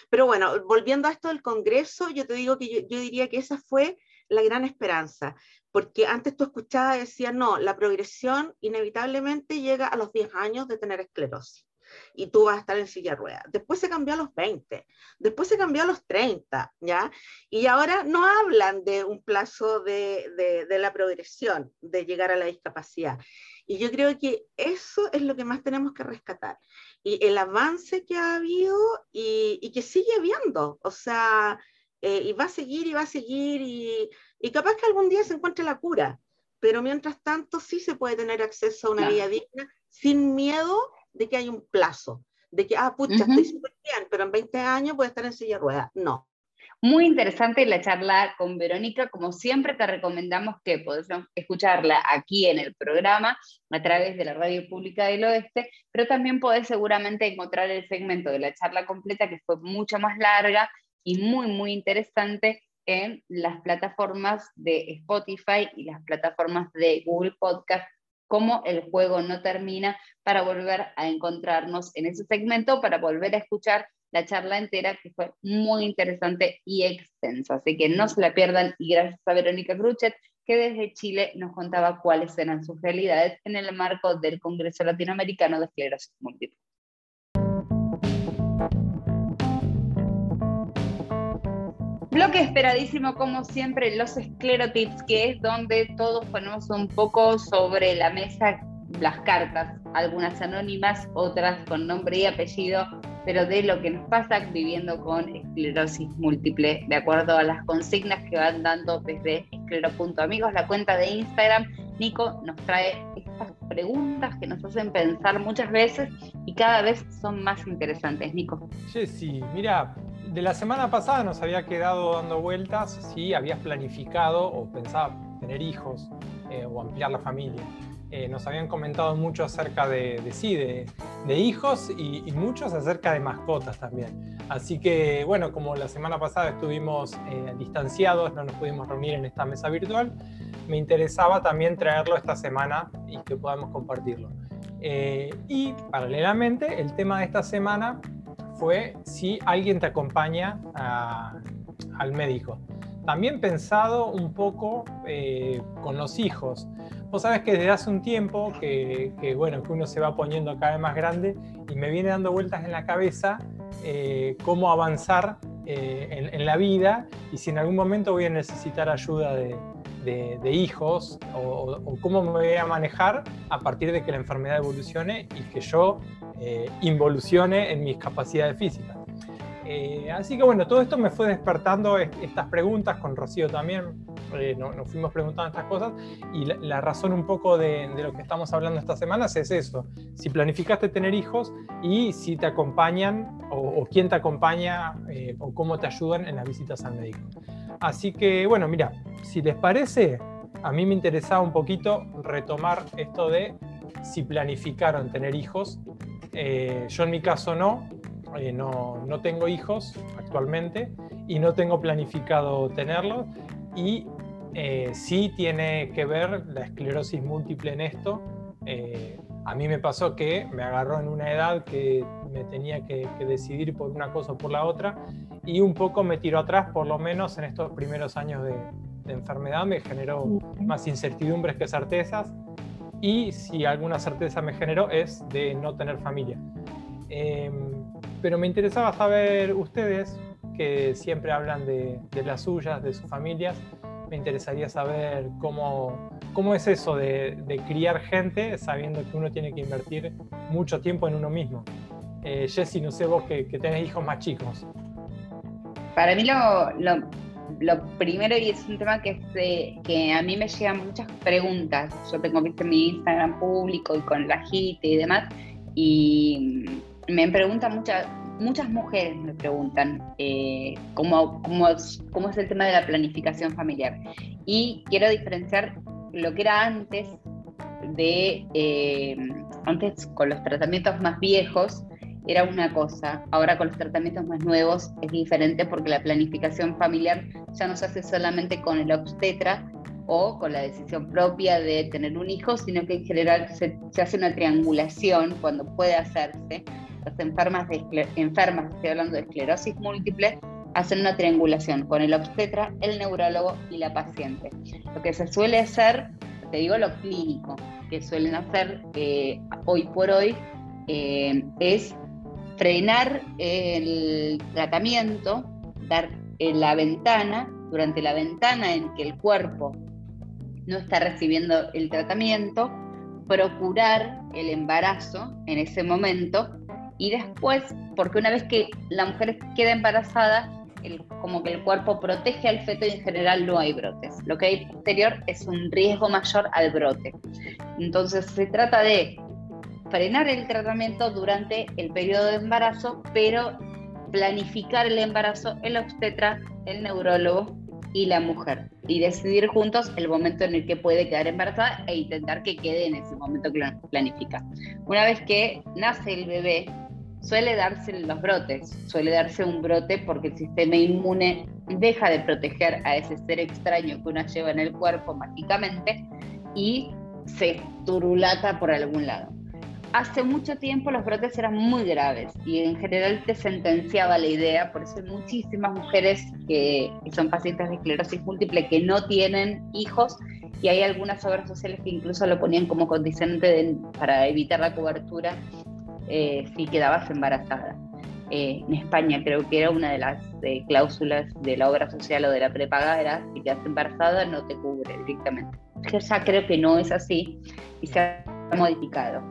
Pero bueno, volviendo a esto del Congreso, yo te digo que yo, diría que esa fue la gran esperanza, porque antes tú escuchabas y decías, no, la progresión inevitablemente llega a los 10 años de tener esclerosis y tú vas a estar en silla de ruedas. Después se cambió a los 20, después se cambió a los 30, ¿ya? Y ahora no hablan de un plazo de, de, de, la progresión, de llegar a la discapacidad. Y yo creo que eso es lo que más tenemos que rescatar. Y el avance que ha habido y, y que sigue habiendo, o sea, eh, y va a seguir y va a seguir y, y, capaz que algún día se encuentre la cura, pero mientras tanto sí se puede tener acceso a una vida digna sin miedo de que hay un plazo, de que, ah, pucha, estoy súper bien, pero en 20 años voy a estar en silla de ruedas. No. Muy interesante la charla con Verónica. Como siempre, te recomendamos que podés escucharla aquí en el programa a través de la Radio Pública del Oeste, pero también podés seguramente encontrar el segmento de la charla completa, que fue mucho más larga y muy, muy interesante en las plataformas de Spotify y las plataformas de Google Podcast cómo el juego no termina para volver a encontrarnos en ese segmento, para volver a escuchar la charla entera que fue muy interesante y extensa. Así que no se la pierdan y gracias a Verónica Gruchet que desde Chile nos contaba cuáles eran sus realidades en el marco del Congreso Latinoamericano de Esclerosis Múltiple. Bloque esperadísimo, como siempre, los esclerotips, que es donde todos ponemos un poco sobre la mesa las cartas, algunas anónimas, otras con nombre y apellido, pero de lo que nos pasa viviendo con esclerosis múltiple, de acuerdo a las consignas que van dando desde esclero.amigos, la cuenta de Instagram. Nico nos trae estas preguntas que nos hacen pensar muchas veces y cada vez son más interesantes. Nico. Sí, mira, de la semana pasada nos había quedado dando vueltas si habías planificado o pensaba tener hijos eh, o ampliar la familia. Eh, nos habían comentado mucho acerca de, sí, de, hijos y, muchos acerca de mascotas también. Así que, bueno, como la semana pasada estuvimos eh, distanciados, no nos pudimos reunir en esta mesa virtual, me interesaba también traerlo esta semana y que podamos compartirlo. y paralelamente, el tema de esta semana fue si alguien te acompaña al médico. También pensado un poco eh, con los hijos. Vos sabes que desde hace un tiempo que, bueno, que uno se va poniendo cada vez más grande y me viene dando vueltas en la cabeza eh, cómo avanzar eh, en, la vida y si en algún momento voy a necesitar ayuda de, hijos o, o, cómo me voy a manejar a partir de que la enfermedad evolucione y que yo eh, involucione en mis capacidades físicas. Eh, así que bueno, todo esto me fue despertando estas preguntas, con Rocío también eh, nos, fuimos preguntando estas cosas y la, razón un poco de, lo que estamos hablando estas semanas es eso, si planificaste tener hijos y si te acompañan o, quién te acompaña o cómo te ayudan en las visitas al médico. Así que bueno, mira, si les parece, a mí me interesaba un poquito retomar esto de si planificaron tener hijos. Eh, yo en mi caso eh, no, no, tengo hijos actualmente y no tengo planificado tenerlos. Y eh, sí tiene que ver la esclerosis múltiple en esto. a mí me pasó que me agarró en una edad que me tenía que, decidir por una cosa o por la otra y un poco me tiró atrás, por lo menos en estos primeros años de, de enfermedad, me generó más incertidumbres que certezas y si alguna certeza me generó es de no tener familia. Em, pero me interesaba saber ustedes, que siempre hablan de, las suyas, de sus familias, me interesaría saber cómo, cómo es eso de, criar gente sabiendo que uno tiene que invertir mucho tiempo en uno mismo. Eh, no sé vos que, tenés hijos más chicos. Para mí lo, lo primero, y es un tema que, que a mí me llegan muchas preguntas. Yo tengo visto mi Instagram público y con la JIT y demás, y me preguntan muchas, muchas mujeres me preguntan eh, cómo, cómo, es, cómo es el tema de la planificación familiar. Y quiero diferenciar lo que era antes de, eh, antes con los tratamientos más viejos, era una cosa, ahora con los tratamientos más nuevos es diferente porque la planificación familiar ya no se hace solamente con el obstetra o con la decisión propia de tener un hijo, sino que en general se, hace una triangulación cuando puede hacerse. Las enfermas, de enfermas, estoy hablando de esclerosis múltiple, hacen una triangulación con el obstetra, el neurólogo y la paciente. Lo que se suele hacer, te digo lo clínico, que suelen hacer eh, hoy por hoy, eh, es frenar el tratamiento, dar en la ventana, durante la ventana en que el cuerpo no está recibiendo el tratamiento, procurar el embarazo en ese momento y después, porque una vez que la mujer queda embarazada, como que el cuerpo protege al feto y en general no hay brotes. Lo que hay posterior es un riesgo mayor al brote. Entonces se trata de frenar el tratamiento durante el periodo de embarazo, pero planificar el embarazo el obstetra, el neurólogo y la mujer y decidir juntos el momento en el que puede quedar embarazada e intentar que quede en ese momento que planifica. Una vez que nace el bebé, suele darse los brotes, suele darse un brote porque el sistema inmune deja de proteger a ese ser extraño que uno lleva en el cuerpo mágicamente y se turulata por algún lado. Hace mucho tiempo los brotes eran muy graves y en general te sentenciaba la idea, por eso hay muchísimas mujeres que, son pacientes de esclerosis múltiple que no tienen hijos y hay algunas obras sociales que incluso lo ponían como condicionante para evitar la cobertura eh, si quedabas embarazada. Eh, en España creo que era una de las eh, cláusulas de la obra social o de la prepaga era si quedas embarazada no te cubre directamente. Ya creo que no es así y se ha modificado.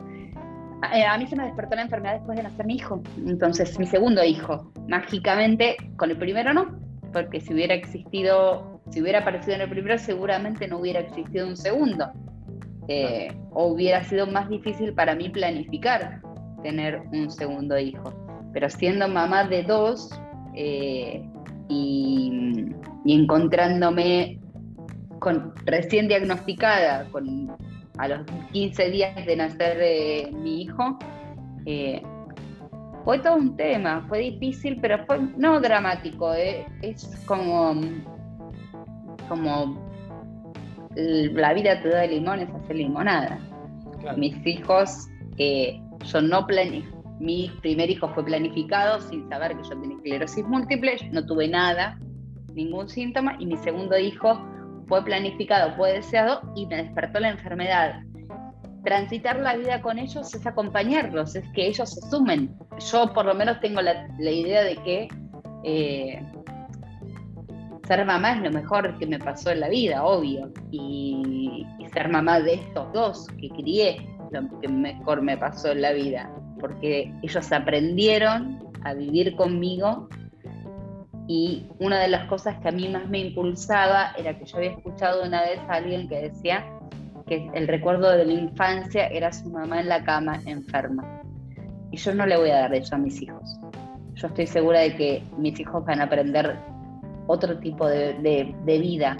Eh, a mí se me despertó la enfermedad después de nacer mi hijo, entonces mi segundo hijo. Mágicamente, con el primero no, porque si hubiera existido, si hubiera aparecido en el primero, seguramente no hubiera existido un segundo. Eh, o hubiera sido más difícil para mí planificar tener un segundo hijo. Pero siendo mamá de dos eh, y, y encontrándome con, recién diagnosticada con a los 15 días de nacer de mi hijo, eh, fue todo un tema, fue difícil, pero fue no dramático, eh, es como, como la vida te da limones, hacer limonada. Mis hijos, eh, yo no planifiqué, mi primer hijo fue planificado sin saber que yo tenía esclerosis múltiple, no tuve nada, ningún síntoma, y mi segundo hijo fue planificado, fue deseado y me despertó la enfermedad. Transitar la vida con ellos es acompañarlos, es que ellos se sumen. Yo por lo menos tengo la, idea de que eh, ser mamá es lo mejor que me pasó en la vida, obvio. Y, ser mamá de estos dos que crié, lo que mejor me pasó en la vida. Porque ellos aprendieron a vivir conmigo y una de las cosas que a mí más me impulsaba era que yo había escuchado una vez a alguien que decía que el recuerdo de la infancia era su mamá en la cama enferma. Y yo no le voy a dar eso a mis hijos. Yo estoy segura de que mis hijos van a aprender otro tipo de, vida,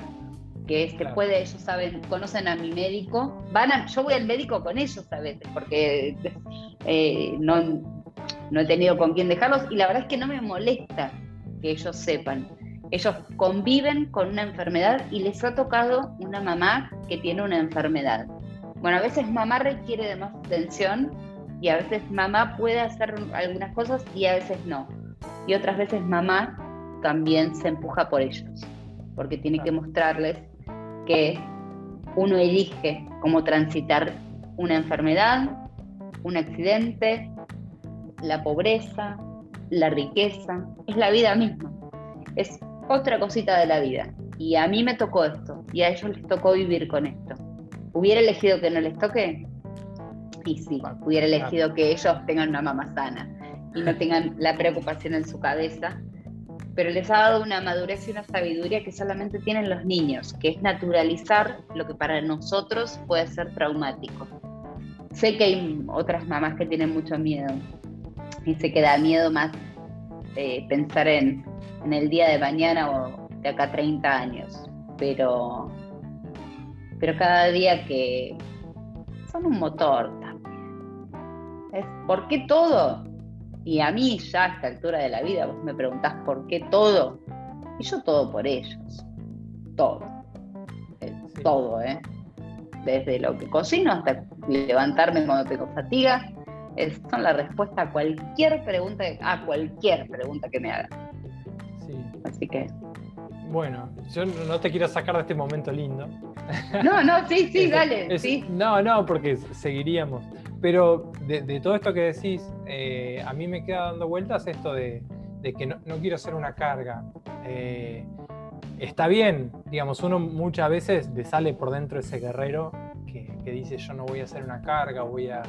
que es que puede, ellos saben, conocen a mi médico, van a, yo voy al médico con ellos a veces, porque eh, no, no he tenido con quién dejarlos y la verdad es que no me molesta que ellos sepan. Ellos conviven con una enfermedad y les ha tocado una mamá que tiene una enfermedad. Bueno, a veces mamá requiere de más atención y a veces mamá puede hacer algunas cosas y a veces no. Y otras veces mamá también se empuja por ellos, porque tiene que mostrarles que uno elige cómo transitar una enfermedad, un accidente, la pobreza, la riqueza, es la vida misma. Es otra cosita de la vida. Y a mí me tocó esto, y a ellos les tocó vivir con esto. ¿Hubiera elegido que no les toque? Y sí, hubiera elegido que ellos tengan una mamá sana y no tengan la preocupación en su cabeza, pero les ha dado una madurez y una sabiduría que solamente tienen los niños, que es naturalizar lo que para nosotros puede ser traumático. Sé que hay otras mamás que tienen mucho miedo, y sé que da miedo más eh, pensar en, el día de mañana o de acá 30 años, pero, pero cada día que son un motor también. ¿Por qué todo? Y a mí ya a esta altura de la vida vos me preguntás por qué todo. Y yo todo por ellos. Todo. Eh, todo, ¿eh? Desde lo que cocino hasta levantarme cuando tengo fatiga. Es, son la respuesta a cualquier pregunta, a cualquier pregunta que me hagan. Sí. Así que. Bueno, yo no te quiero sacar de este momento lindo. No, no, sí, sí, dale. sí. No, no, porque seguiríamos. Pero de, todo esto que decís, eh, a mí me queda dando vueltas esto de, que no, quiero ser una carga. Eh, está bien, digamos, uno muchas veces le sale por dentro ese guerrero que, dice yo no voy a hacer una carga, voy a,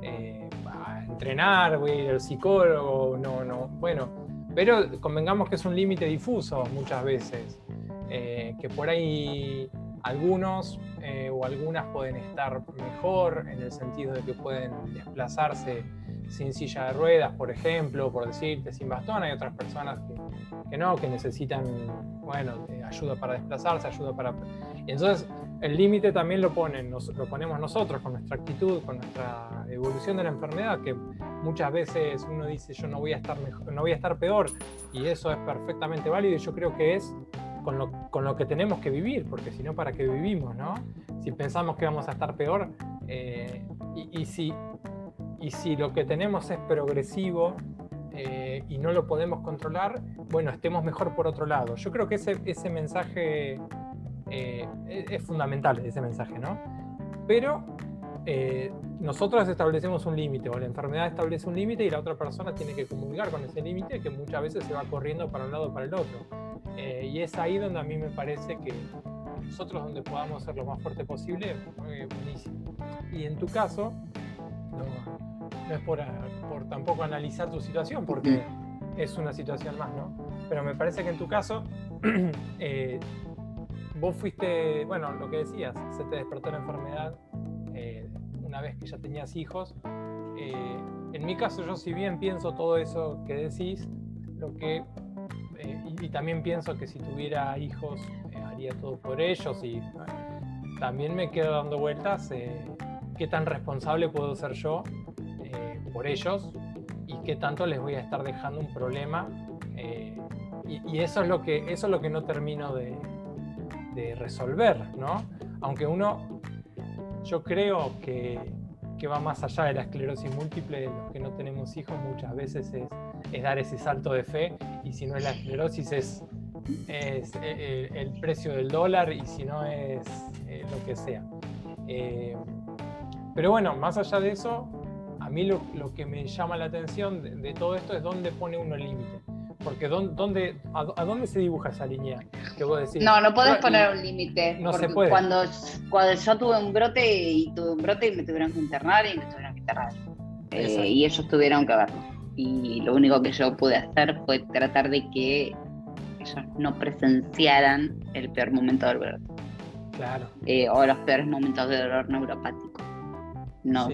eh, a, entrenar, voy a ir al psicólogo, no, no, bueno, pero convengamos que es un límite difuso muchas veces, que por ahí algunos eh, o algunas pueden estar mejor en el sentido de que pueden desplazarse sin silla de ruedas, por ejemplo, por decirte, sin bastón. Hay otras personas que, no, que necesitan, bueno, ayuda para desplazarse, ayuda para... Entonces el límite también lo, ponen, nos, lo ponemos nosotros con nuestra actitud, con nuestra evolución de la enfermedad, que muchas veces uno dice yo no voy a estar mejor, no voy a estar peor, y eso es perfectamente válido y yo creo que es con lo, con lo que tenemos que vivir, porque si no, ¿para qué vivimos? ¿no? Si pensamos que vamos a estar peor, eh, y, si, y si lo que tenemos es progresivo eh, y no lo podemos controlar, bueno, estemos mejor por otro lado. Yo creo que ese, ese mensaje eh, es, fundamental, ese mensaje, ¿no? Pero nosotros establecemos un límite o la enfermedad establece un límite y la otra persona tiene que comulgar con ese límite que muchas veces se va corriendo para un lado o para el otro. Eh, y es ahí donde a mí me parece que nosotros donde podamos ser lo más fuerte posible, eh, buenísimo. Y en tu caso, no, es por, por, tampoco analizar tu situación, porque es una situación más, ¿no? Pero me parece que en tu caso, eh, vos fuiste, bueno, lo que decías, se te despertó la enfermedad una vez que ya tenías hijos. en mi caso, yo si bien pienso todo eso que decís, lo que eh, y, también pienso que si tuviera hijos eh, haría todo por ellos y también me quedo dando vueltas eh, qué tan responsable puedo ser yo por ellos y qué tanto les voy a estar dejando un problema y, eso es lo que eso es lo que no termino de, de resolver no aunque uno yo creo que va más allá de la esclerosis múltiple, de los que no tenemos hijos muchas veces es, dar ese salto de fe y si no es la esclerosis es, es eh, eh, el, precio del dólar y si no es eh, lo que sea. pero bueno, más allá de eso, a mí lo, que me llama la atención de, todo esto es dónde pone uno el límite. Porque dónde, a, dónde se dibuja esa línea que vos decís? No, no podés poner un límite. No se puede. Cuando, cuando yo tuve un brote y tuve un brote y me tuvieron que internar y me tuvieron que internar. Eh, y ellos tuvieron que verlo. Y lo único que yo pude hacer fue tratar de que ellos no presenciaran el peor momento del brote. Claro. Eh, o los peores momentos de dolor neuropático. No.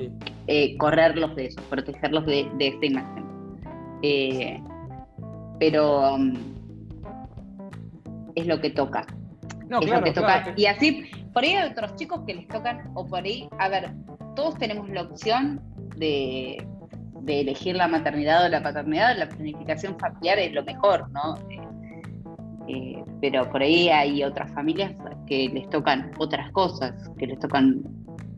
Eh, correrlos de eso, protegerlos de, de esta imagen. Eh, pero um, es lo que toca. es lo que toca. Y así, por ahí hay otros chicos que les tocan, o por ahí, a ver, todos tenemos la opción de, elegir la maternidad o la paternidad, la planificación familiar es lo mejor, ¿no? Eh, eh, pero por ahí hay otras familias que les tocan otras cosas, que les tocan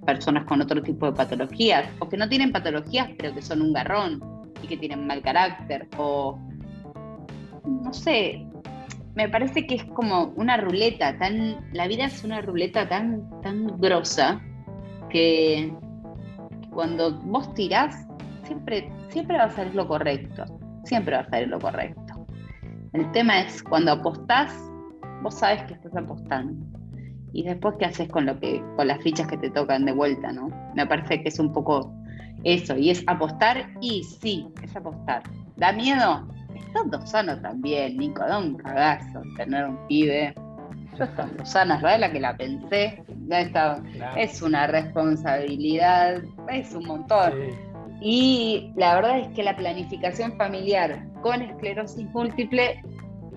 personas con otro tipo de patologías, o que no tienen patologías, pero que son un garrón y que tienen mal carácter, o no sé, me parece que es como una ruleta, tan, la vida es una ruleta tan, tan grosa que, cuando vos tirás, siempre, siempre va a ser lo correcto, siempre va a ser lo correcto. El tema es cuando apostás, vos sabes que estás apostando. Y después qué haces con lo que, con las fichas que te tocan de vuelta, ¿no? Me parece que es un poco eso, y es apostar, y sí, es apostar. ¿Da miedo? Estando sano también, Nico, da un cagazo tener un pibe. Yo estando sana, es verdad la que la pensé. Ya está, Es una responsabilidad, es un montón. Y la verdad es que la planificación familiar con esclerosis múltiple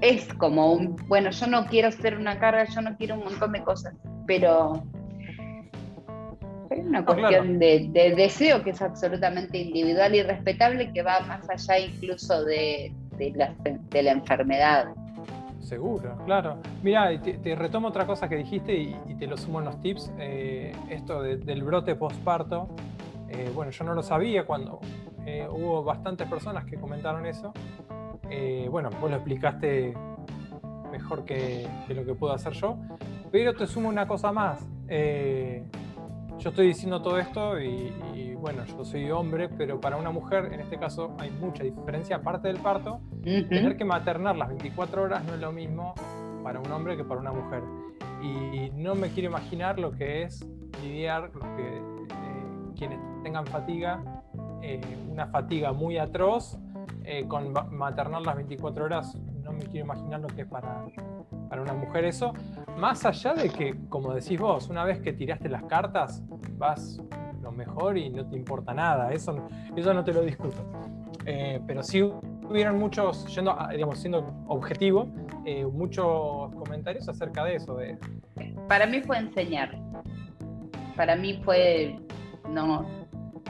es como un, bueno, yo no quiero ser una carga, yo no quiero un montón de cosas, pero es una cuestión de, deseo que es absolutamente individual y respetable, que va más allá incluso de, la, enfermedad. Seguro, claro. Mira, te, retomo otra cosa que dijiste y, te lo sumo en los tips. Eh, esto del brote postparto. Eh, bueno, yo no lo sabía cuando eh, hubo bastantes personas que comentaron eso. bueno, vos lo explicaste mejor que, lo que puedo hacer yo. Pero te sumo una cosa más yo estoy diciendo todo esto y, bueno, yo soy hombre, pero para una mujer, en este caso, hay mucha diferencia. Aparte del parto, tener que maternar las 24 horas no es lo mismo para un hombre que para una mujer. Y no me quiero imaginar lo que es lidiar, los que, eh, quienes tengan fatiga, eh, una fatiga muy atroz, eh, con maternar las 24 horas, no me quiero imaginar lo que es para, para una mujer eso, más allá de que, como decís vos, una vez que tiraste las cartas, vas lo mejor y no te importa nada, eso, eso no te lo discuto. Eh, pero sí hubieron muchos, yendo, digamos, siendo objetivo, eh, muchos comentarios acerca de eso. De... Para mí fue enseñar. Para mí fue, no,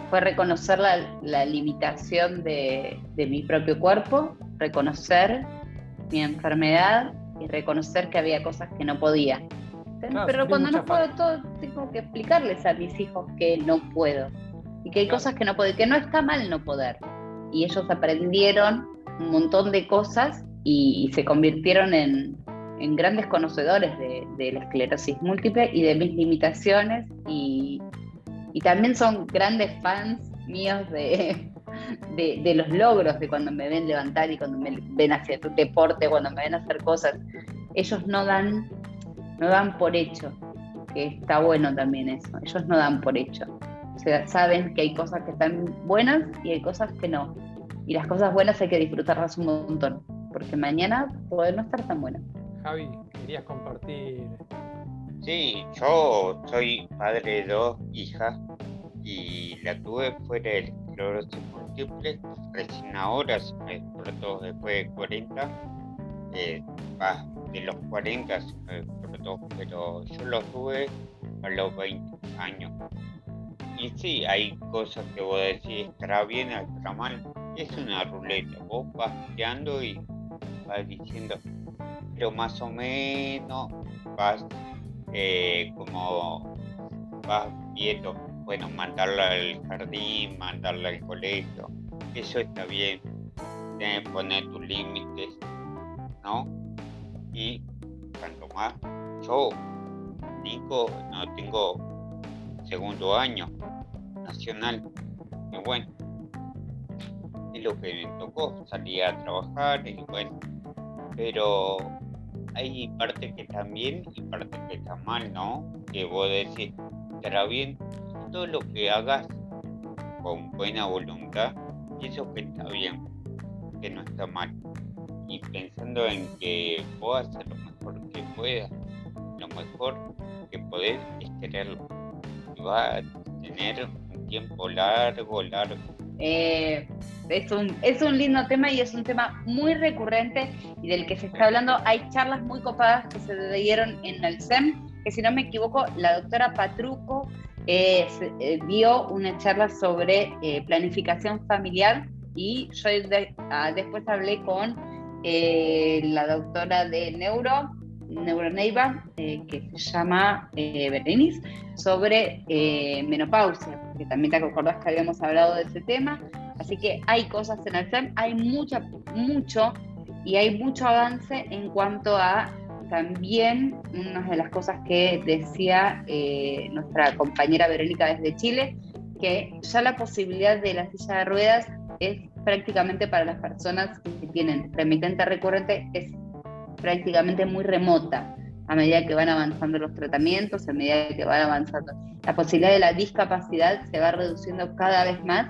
fue reconocer la, la limitación de, de mi propio cuerpo, reconocer mi enfermedad y reconocer que había cosas que no podía. Pero cuando no puedo todo, tengo que explicarles a mis hijos que no puedo y que hay cosas que no puedo, que no está mal no poder. Y ellos aprendieron un montón de cosas y, se convirtieron en, en grandes conocedores de, de, la esclerosis múltiple y de mis limitaciones y, y también son grandes fans míos de, de, los logros, de cuando me ven levantar y cuando me ven hacer deporte, cuando me ven hacer cosas. Ellos no dan, no dan por hecho, que está bueno también eso. Ellos no dan por hecho. O sea, saben que hay cosas que están buenas y hay cosas que no. Y las cosas buenas hay que disfrutarlas un montón, porque mañana puede no estar tan buenas. Javi, querías compartir. Sí, yo soy padre de dos hijas y la tuve fuera del esclerosis múltiple, recién ahora se me explotó después de 40, eh, de los 40 se me explotó, pero yo lo tuve a los 20 años. Y sí, hay cosas que vos decís, estará bien, estará mal. Es una ruleta, vos vas tirando y vas diciendo, pero más o menos vas eh, como vas viendo bueno, mandarla al jardín, mandarla al colegio, eso está bien. Tienes que poner tus límites, ¿no? Y cuanto más, yo, Nico, no tengo segundo año nacional, y bueno, es lo que me tocó, salir a trabajar y bueno, pero hay parte que está bien y parte que está mal, ¿no? Que vos decís, estará bien, todo lo que hagas con buena voluntad, y eso que está bien, que no está mal. Y pensando en que puedas hacer lo mejor que puedas, lo mejor que podés es quererlo. Y va a tener un tiempo largo, largo. Eh, es, un, es un lindo tema y es un tema muy recurrente y del que se está hablando. Hay charlas muy copadas que se dieron en el SEM, que si no me equivoco, la doctora Patruco eh, dio una charla sobre eh, planificación familiar y yo ah, después hablé con eh, la doctora de Neuro, Neuroneiva, que se llama Berenice, sobre menopausia, que también te acordás que habíamos hablado de ese tema. Así que hay cosas en el SEM, hay mucha, mucho y hay mucho avance en cuanto a también una de las cosas que decía eh, nuestra compañera Verónica desde Chile, que ya la posibilidad de la silla de ruedas es prácticamente para las personas que tienen remitente recurrente, es prácticamente muy remota a medida que van avanzando los tratamientos, a medida que van avanzando. La posibilidad de la discapacidad se va reduciendo cada vez más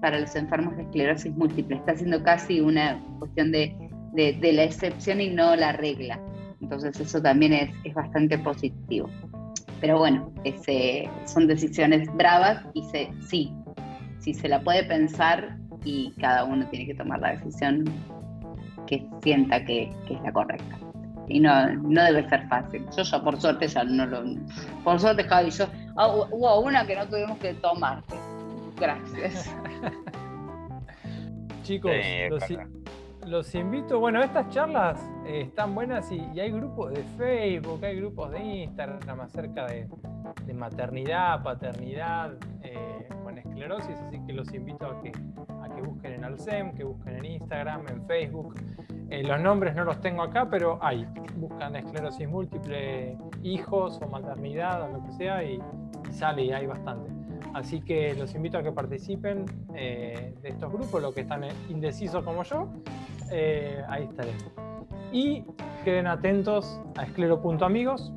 para los enfermos de esclerosis múltiple. Está siendo casi una cuestión de, de la excepción y no la regla. Entonces eso también es, bastante positivo. Pero bueno, ese, son decisiones bravas y se, sí, si se la puede pensar y cada uno tiene que tomar la decisión que sienta que, es la correcta. Y no, no debe ser fácil. Yo ya por suerte ya no lo... Por suerte Javi, yo... Ah, hubo una que no tuvimos que tomar. Gracias. Chicos, los, invito, bueno, estas charlas eh, están buenas y, hay grupos de Facebook, hay grupos de Instagram acerca de, maternidad, paternidad eh, con esclerosis, así que los invito a que, a que busquen en Alcem, que busquen en Instagram, en Facebook. Eh, los nombres no los tengo acá, pero hay. Buscan esclerosis múltiple, hijos o maternidad o lo que sea y, y sale y hay bastante. Así que los invito a que participen eh, de estos grupos, los que están indecisos como yo, eh, ahí estaré. Y queden atentos a esclero.amigos,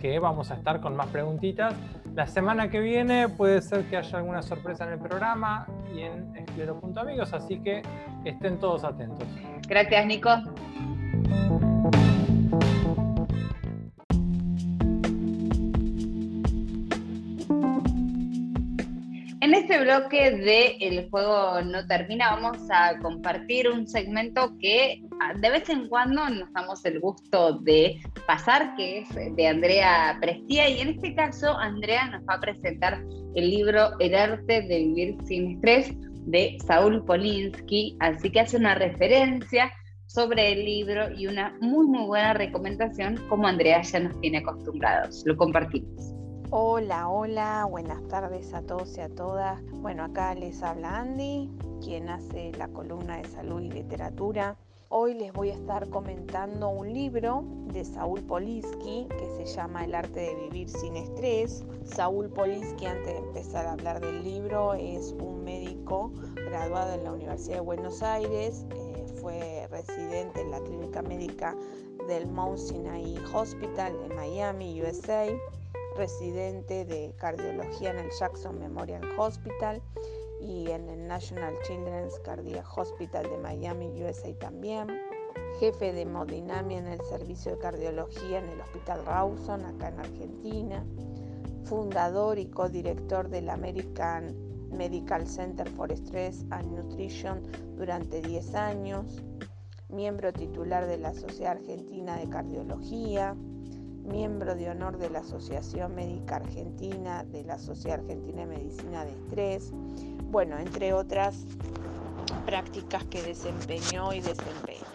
que vamos a estar con más preguntitas. La semana que viene puede ser que haya alguna sorpresa en el programa y en esclero.amigos, así que estén todos atentos. Gracias, Nico. Bloque de El juego no termina vamos a compartir un segmento que ah, de vez en cuando nos damos el gusto de pasar, que es de Andrea Prestía, y en este caso Andrea nos va a presentar el libro El arte de vivir sin estrés de Saúl Polinsky, así que hace una referencia sobre el libro y una muy muy buena recomendación como Andrea ya nos tiene acostumbrados. Lo compartimos. Hola, hola, buenas tardes a todos y a todas. Bueno, acá les habla Andy, quien hace la columna de salud y literatura. Hoy les voy a estar comentando un libro de Saúl Polinsky que se llama El arte de vivir sin estrés. Saúl Polinsky, antes de empezar a hablar del libro, es un médico graduado en la Universidad de Buenos Aires. Eh, fue residente en la clínica médica del Mount Sinai Hospital de Miami, USA residente de cardiología en el Jackson Memorial Hospital y en el National Children's Cardiac Hospital de Miami, USA también. Jefe de hemodinamia en el servicio de cardiología en el Hospital Rawson, acá en Argentina. Fundador y codirector del American Medical Center for Stress and Nutrition durante 10 años. Miembro titular de la Sociedad Argentina de Cardiología miembro de honor de la Asociación Médica Argentina, de la Sociedad Argentina de Medicina de Estrés, bueno, entre otras prácticas que desempeñó y desempeña.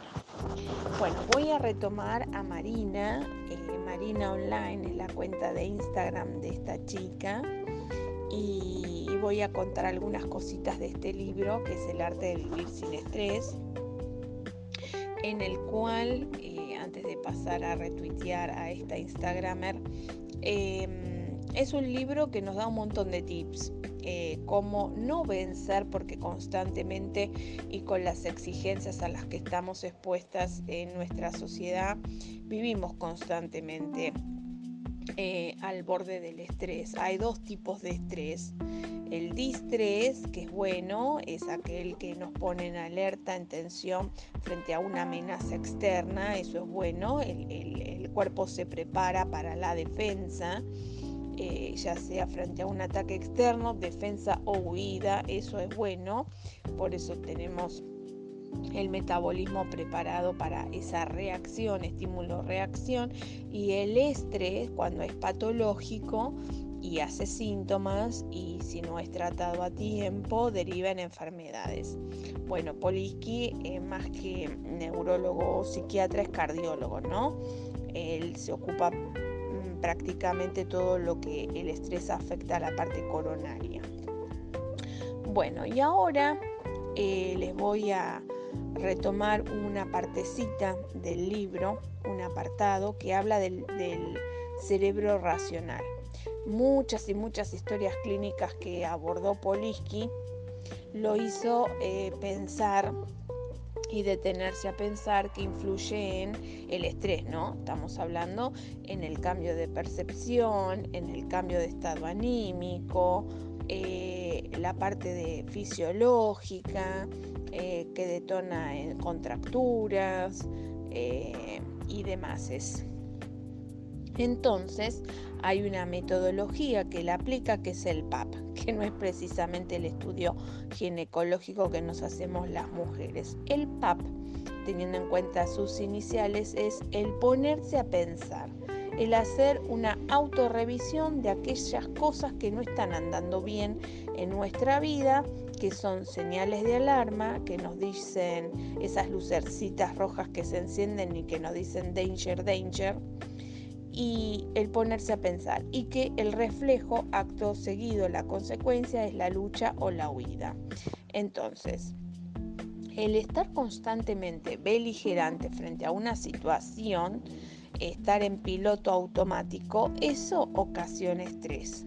Bueno, voy a retomar a Marina, eh, Marina Online es la cuenta de Instagram de esta chica y voy a contar algunas cositas de este libro que es El arte de vivir sin estrés, en el cual antes de pasar a retuitear a esta Instagramer, em, es un libro que nos da un montón de tips. Eh, cómo no vencer porque constantemente y con las exigencias a las que estamos expuestas en nuestra sociedad vivimos constantemente eh, al borde del estrés. Hay dos tipos de estrés. El distrés, que es bueno, es aquel que nos pone en alerta, en tensión frente a una amenaza externa, eso es bueno, el, cuerpo se prepara para la defensa. Eh, ya sea frente a un ataque externo, defensa o huida, eso es bueno, por eso tenemos el metabolismo preparado para esa reacción, estímulo-reacción, y el estrés, cuando es patológico, y hace síntomas y si no es tratado a tiempo deriva en enfermedades. Bueno, Poliski es más que neurólogo o psiquiatra es cardiólogo, ¿no? Él se ocupa mm, prácticamente todo lo que el estrés afecta a la parte coronaria. Bueno, y ahora eh, les voy a retomar una partecita del libro, un apartado que habla del cerebro racional muchas y muchas historias clínicas que abordó Poliski, lo hizo eh, pensar y detenerse a pensar que influye en el estrés, ¿no? Estamos hablando en el cambio de percepción, en el cambio de estado anímico, eh, la parte de fisiológica eh, que detona en contracturas y demás. Es Entonces, hay una metodología que la aplica que es el PAP, que no es precisamente el estudio ginecológico que nos hacemos las mujeres. El PAP, teniendo en cuenta sus iniciales, es el ponerse a pensar, el hacer una autorrevisión de aquellas cosas que no están andando bien en nuestra vida, que son señales de alarma, que nos dicen esas lucercitas rojas que se encienden y que nos dicen danger, danger y el ponerse a pensar y que el reflejo acto seguido, la consecuencia es la lucha o la huida. Entonces, el estar constantemente beligerante frente a una situación, estar en piloto automático, eso ocasiona estrés.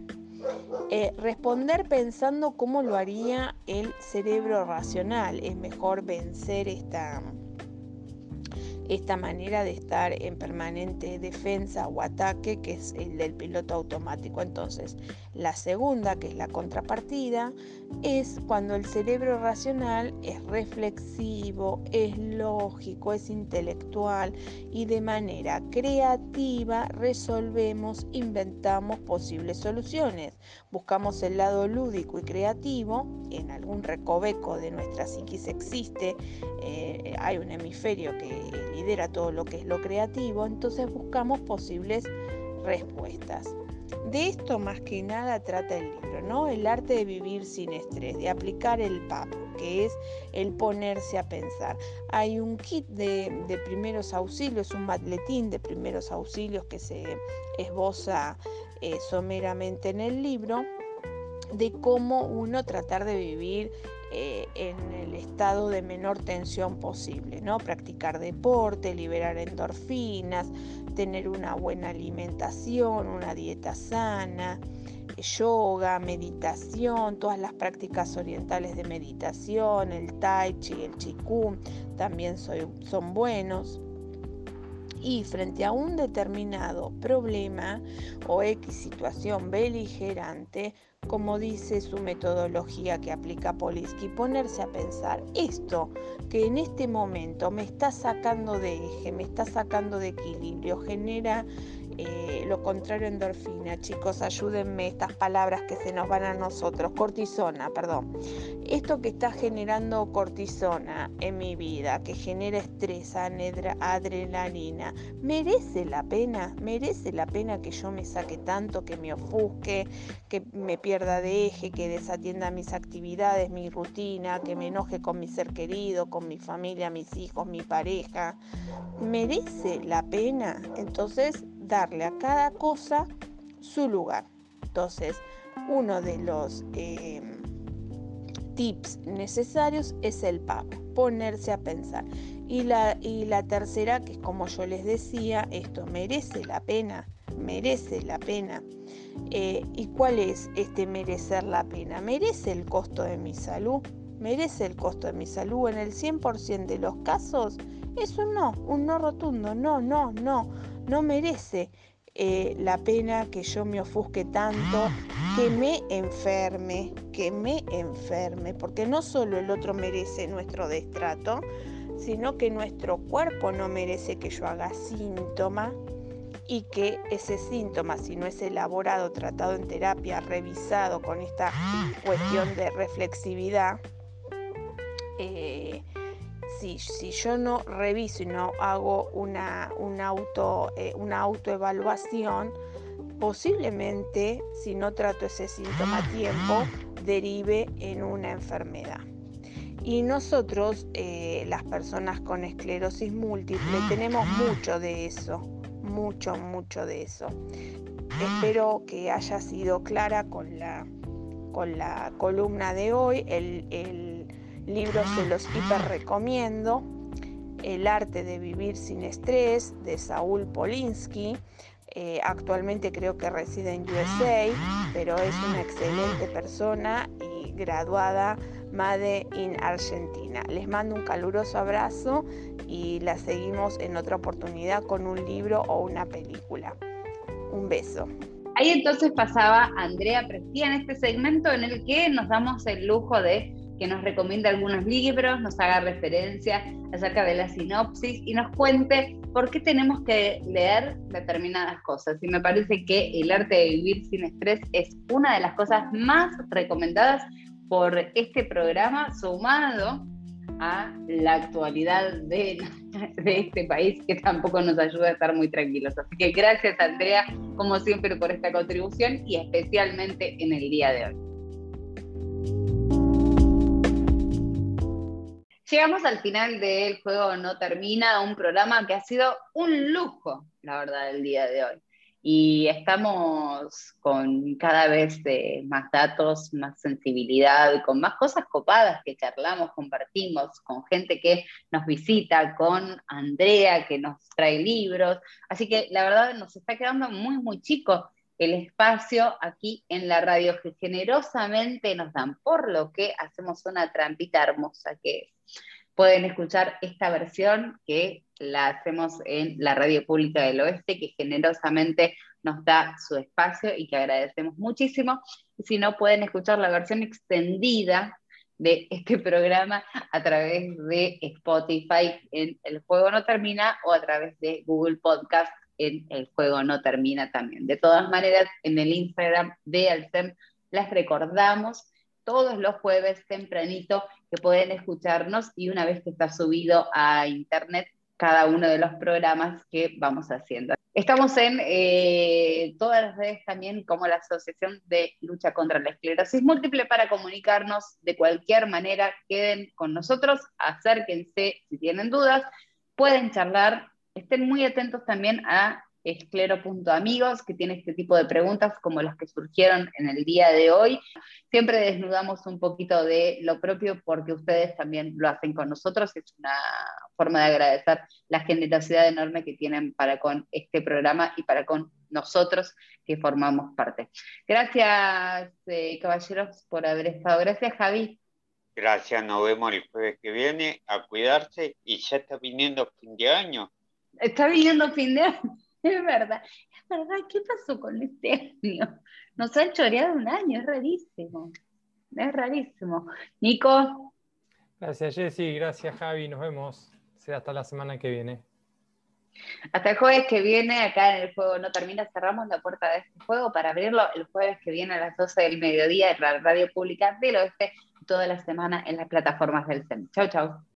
Eh, responder pensando cómo lo haría el cerebro racional, es mejor vencer esta, esta manera de estar en permanente defensa o ataque, que es el del piloto automático. Entonces, la segunda, que es la contrapartida, es cuando el cerebro racional es reflexivo, es lógico, es intelectual y de manera creativa resolvemos, inventamos posibles soluciones. Buscamos el lado lúdico y creativo, en algún recoveco de nuestra psiquis existe, eh, hay un hemisferio que lidera todo lo que es lo creativo, entonces buscamos posibles respuestas. De esto más que nada trata el libro, ¿no? El arte de vivir sin estrés, de aplicar el PAP, que es el ponerse a pensar. Hay un kit de, primeros auxilios, un matletín de primeros auxilios que se esboza eh, someramente en el libro, de cómo uno tratar de vivir eh, en el estado de menor tensión posible, ¿no? Practicar deporte, liberar endorfinas, tener una buena alimentación, una dieta sana, yoga, meditación, todas las prácticas orientales de meditación, el tai chi, el qigong, también son buenos y frente a un determinado problema o X situación beligerante, como dice su metodología que aplica Polisky, ponerse a pensar esto que en este momento me está sacando de eje, me está sacando de equilibrio, genera eh, lo contrario endorfina. Chicos, ayúdenme estas palabras que se nos van a nosotros. Cortisona, perdón. Esto que está generando cortisona en mi vida, que genera estrés, adrenalina, ¿merece la pena? ¿Merece la pena que yo me saque tanto, que me ofusque, que me pierda de eje, que desatienda mis actividades, mi rutina, que me enoje con mi ser querido, con mi familia, mis hijos, mi pareja? ¿Merece la pena? Entonces, darle a cada cosa su lugar. Entonces, uno de los em, tips necesarios es el PAP, ponerse a pensar. Y la, y la tercera, que es como yo les decía, esto merece la pena, merece la pena. Eh, ¿Y cuál es este merecer la pena? ¿Merece el costo de mi salud? ¿Merece el costo de mi salud? En el 100% de los casos es un no, un no rotundo, no, no, no no merece eh, la pena que yo me ofusque tanto, que me enferme, que me enferme, porque no solo el otro merece nuestro destrato, sino que nuestro cuerpo no merece que yo haga síntoma y que ese síntoma, si no es elaborado, tratado en terapia, revisado con esta cuestión de reflexividad, eh, si, yo no reviso y no hago una, auto, eh, una autoevaluación, posiblemente si no trato ese síntoma a tiempo, derive en una enfermedad. Y nosotros, eh, las personas con esclerosis múltiple, tenemos mucho de eso, mucho, mucho de eso. Espero que haya sido clara con la, con la columna de hoy. el, libros se los hiper recomiendo. El arte de vivir sin estrés de Saúl Polinsky. Eh, actualmente creo que reside en USA, pero es una excelente persona y graduada Made in Argentina. Les mando un caluroso abrazo y la seguimos en otra oportunidad con un libro o una película. Un beso. Ahí entonces pasaba Andrea Prestía en este segmento en el que nos damos el lujo de que nos recomiende algunos libros, nos haga referencia acerca de la sinopsis y nos cuente por qué tenemos que leer determinadas cosas. Y me parece que el arte de vivir sin estrés es una de las cosas más recomendadas por este programa, sumado a la actualidad de, este país que tampoco nos ayuda a estar muy tranquilos. Así que gracias Andrea, como siempre, por esta contribución y especialmente en el día de hoy. Llegamos al final del juego No Termina, un programa que ha sido un lujo, la verdad, el día de hoy y estamos con cada vez más datos, más sensibilidad, con más cosas copadas que charlamos, compartimos, con gente que nos visita, con Andrea que nos trae libros. Así que la verdad nos está quedando muy, muy chico el espacio aquí en la radio que generosamente nos dan, por lo que hacemos una trampita hermosa que pueden escuchar esta versión que la hacemos en la Radio Pública del Oeste, que generosamente nos da su espacio y que agradecemos muchísimo. Si no, pueden escuchar la versión extendida de este programa a través de Spotify en El Juego No Termina o a través de Google Podcast en El Juego No Termina también. De todas maneras, en el Instagram de Alcem les recordamos todos los jueves tempranito que pueden escucharnos y una vez que está subido a internet cada uno de los programas que vamos haciendo. Estamos en eh, todas las redes también como la Asociación de Lucha contra la Esclerosis Múltiple para comunicarnos de cualquier manera. Queden con nosotros, acérquense si tienen dudas, pueden charlar, estén muy atentos también a esclero.amigos, que tiene este tipo de preguntas como las que surgieron en el día de hoy. Siempre desnudamos un poquito de lo propio porque ustedes también lo hacen con nosotros. Es una forma de agradecer la generosidad enorme que tienen para con este programa y para con nosotros que formamos parte. Gracias, eh, caballeros, por haber estado. Gracias, Javi. Gracias, nos vemos el jueves que viene. A cuidarse y ya está viniendo fin de año. Está viniendo fin de año. Es verdad, es verdad, ¿qué pasó con este año? Nos han choreado un año, es rarísimo. Es rarísimo. Nico. Gracias, Jessy. Gracias, Javi. Nos vemos. Será hasta la semana que viene. Hasta el jueves que viene, acá en el juego no termina, cerramos la puerta de este juego para abrirlo el jueves que viene a las 12 del mediodía en la radio pública del oeste, toda la semana en las plataformas del CEM. Chau, chau.